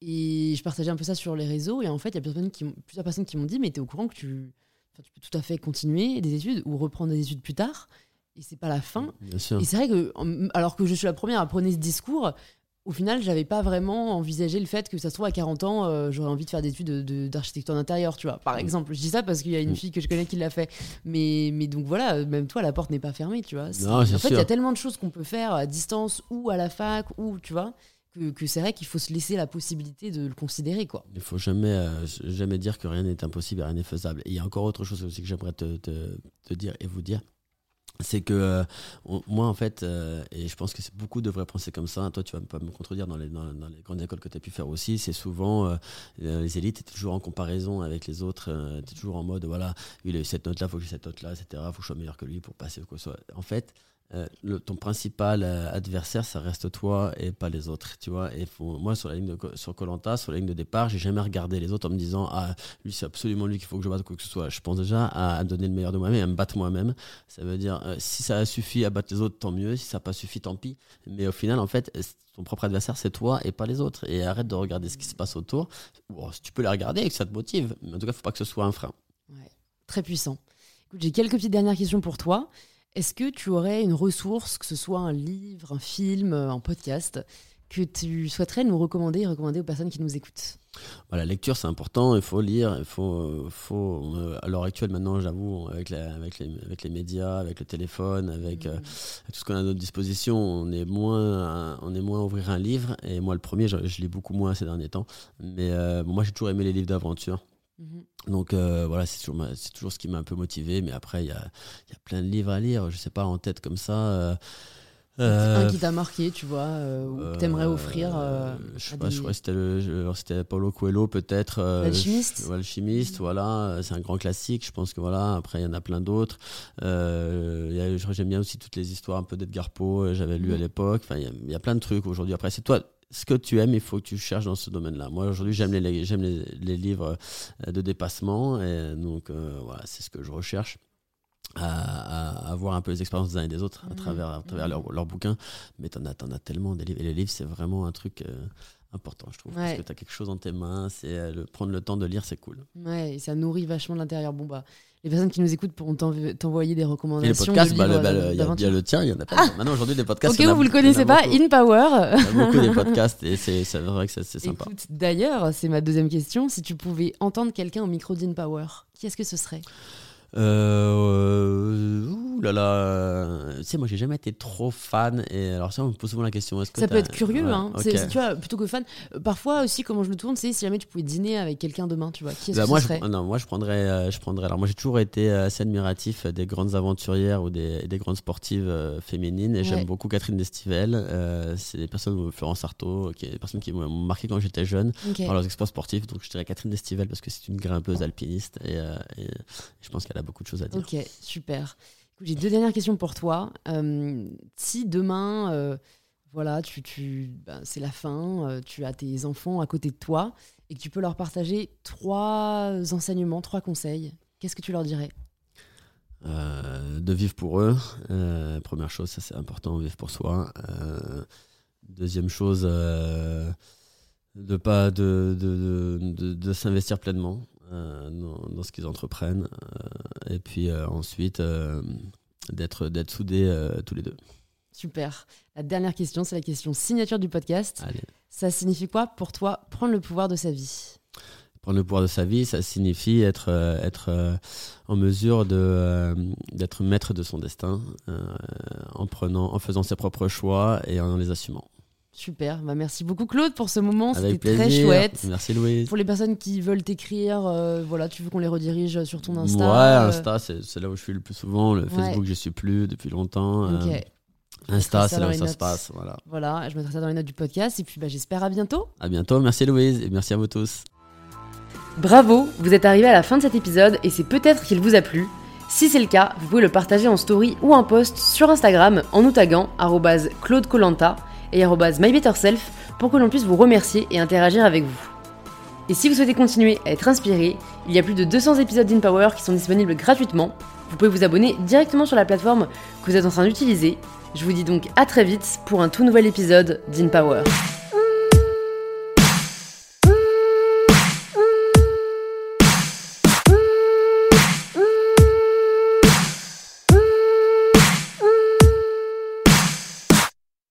Et je partageais un peu ça sur les réseaux. Et en fait il y a plusieurs personnes qui, plusieurs personnes qui m'ont dit mais t'es au courant que tu, tu peux tout à fait continuer des études ou reprendre des études plus tard. Et c'est pas la fin. Et c'est vrai que alors que je suis la première à prôner ce discours au final, j'avais pas vraiment envisagé le fait que ça se trouve à 40 ans, euh, j'aurais envie de faire des études d'architecture d'intérieur, tu vois. Par mm. exemple, je dis ça parce qu'il y a une mm. fille que je connais qui l'a fait. Mais, mais donc voilà, même toi, la porte n'est pas fermée, tu vois. en fait, il y a tellement de choses qu'on peut faire à distance ou à la fac ou, tu vois, que, que c'est vrai qu'il faut se laisser la possibilité de le considérer, quoi. Il faut jamais, euh, jamais dire que rien n'est impossible et rien n'est faisable. Et il y a encore autre chose aussi que j'aimerais te, te dire et vous dire c'est que euh, moi en fait euh, et je pense que beaucoup devraient penser comme ça. Toi tu vas pas me contredire dans les, grandes écoles que tu as pu faire aussi. C'est souvent euh, les élites es toujours en comparaison avec les autres toujours en mode voilà il a eu cette note là faut que j'ai cette note là etc faut que je sois meilleur que lui pour passer quoi soit. En fait euh, ton principal euh, adversaire, ça reste toi et pas les autres, tu vois. Et moi, sur la ligne de, sur Colanta, sur la ligne de départ, j'ai jamais regardé les autres en me disant ah lui c'est absolument lui qu'il faut que je batte quoi que ce soit. Je pense déjà à, donner le meilleur de moi-même et à me battre moi-même. Ça veut dire euh, si ça a suffi à battre les autres, tant mieux. Si ça n'a pas suffi, tant pis. Mais au final, en fait, ton propre adversaire, c'est toi et pas les autres. Et arrête de regarder ce qui se passe autour. tu peux les regarder et que ça te motive, mais en tout cas, faut pas que ce soit un frein. Très puissant. J'ai quelques petites dernières questions pour toi. Est-ce que tu aurais une ressource, que ce soit un livre, un film, un podcast, que tu souhaiterais nous recommander et recommander aux personnes qui nous écoutent? La lecture, c'est important, il faut lire, il faut, faut euh, à l'heure actuelle maintenant, j'avoue, avec, avec, les, avec les médias, avec le téléphone, avec, euh, mmh. tout ce qu'on a à notre disposition, on est moins, on est moins à ouvrir un livre. Et moi, le premier, je, lis beaucoup moins ces derniers temps. Mais euh, moi, j'ai toujours aimé les livres d'aventure. Mhm. Donc euh, voilà, c'est toujours, c'est toujours ce qui m'a un peu motivé. Mais après, il y a, y a, plein de livres à lire. Je sais pas, en tête comme ça. Euh, un qui t'a marqué, tu vois, euh, ou que t'aimerais offrir Je sais pas, je crois que c'était, Paulo Coelho, peut-être. L'alchimiste L'alchimiste, mhm. voilà. C'est un grand classique. Je pense que voilà. Après, il y en a plein d'autres. j'aime bien aussi toutes les histoires un peu d'Edgar Poe, j'avais lu à mhm. l'époque. Enfin, il y, y, a plein de trucs aujourd'hui. Après, c'est toi ce que tu aimes, il faut que tu cherches dans ce domaine-là. Moi, aujourd'hui, j'aime les, j'aime les, livres euh, de dépassement. Et donc, euh, voilà, c'est ce que je recherche. À, avoir un peu les expériences des uns et des autres à mmh. travers, à travers leurs leur bouquins. Mais tu en as, as tellement des livres. Et les livres, c'est vraiment un truc euh, important, je trouve. Parce que tu as quelque chose dans tes mains. C'est le, prendre le temps de lire, c'est cool. Ouais, et ça nourrit vachement l'intérieur. Bon, bah, les personnes qui nous écoutent pourront t'envoyer des recommandations. Et les podcasts, bah, il y, a le tien, il y en a pas. Maintenant, aujourd'hui, des podcasts. Ok, vous ne le connaissez pas, In Power. Il y a beaucoup des podcasts et c'est vrai que c'est sympa. D'ailleurs, c'est ma deuxième question. Si tu pouvais entendre quelqu'un au micro d'In Power, qui est-ce que ce serait? Euh, ouh là là, tu sais, moi j'ai jamais été trop fan. Et alors, ça, on me pose souvent la question. Est-ce que ça peut être curieux, hein. tu vois, plutôt que fan. Euh, parfois aussi, comment je le tourne, c'est si jamais tu pouvais dîner avec quelqu'un demain, tu vois. Qui est-ce bah, que moi, serait non, moi je prendrais, euh, je prendrais. Alors, moi j'ai toujours été assez admiratif des grandes aventurières ou des, des grandes sportives féminines. Et j'aime beaucoup Catherine Destivelle. c'est des personnes, Florence Artaud, qui, des personnes qui m'ont marqué quand j'étais jeune par leurs exploits sportifs. Donc, je dirais Catherine Destivelle parce que c'est une grimpeuse alpiniste et, et je pense qu'elle a beaucoup de choses à dire. Ok, super. J'ai deux dernières questions pour toi. Euh, si demain, euh, voilà, tu, tu, ben, c'est la fin, euh, tu as tes enfants à côté de toi et que tu peux leur partager trois enseignements, trois conseils, qu'est-ce que tu leur dirais? De vivre pour eux. Première chose, ça c'est important, vivre pour soi. deuxième chose, de pas de, de, de, de s'investir pleinement dans, dans, ce qu'ils entreprennent. et puis ensuite, d'être d'être soudés tous les deux. Super. La dernière question, c'est la question signature du podcast. Ça signifie quoi pour toi prendre le pouvoir de sa vie? Prendre le pouvoir de sa vie, ça signifie être, euh, être euh, en mesure de, euh, d'être maître de son destin en, prenant, en faisant ses propres choix et en les assumant. Super, bah merci beaucoup Claude pour ce moment, c'était très chouette. Merci Louise. Pour les personnes qui veulent t'écrire, voilà, tu veux qu'on les redirige sur ton Insta Ouais, Insta, c'est, là où je suis le plus souvent. Le Facebook, je suis plus depuis longtemps. Ok. Insta, c'est là où ça se passe. Voilà. voilà, je mettrai ça dans les notes du podcast. Et puis bah, j'espère à bientôt. À bientôt. Merci Louise et merci à vous tous. Bravo, vous êtes arrivé à la fin de cet épisode et c'est peut-être qu'il vous a plu. Si c'est le cas, vous pouvez le partager en story ou en post sur Instagram en nous taguant Claude Colanta et MyBetterSelf pour que l'on puisse vous remercier et interagir avec vous. Et si vous souhaitez continuer à être inspiré, il y a plus de 200 épisodes d'InPower qui sont disponibles gratuitement. Vous pouvez vous abonner directement sur la plateforme que vous êtes en train d'utiliser je vous dis donc à très vite pour un tout nouvel épisode d'InPower.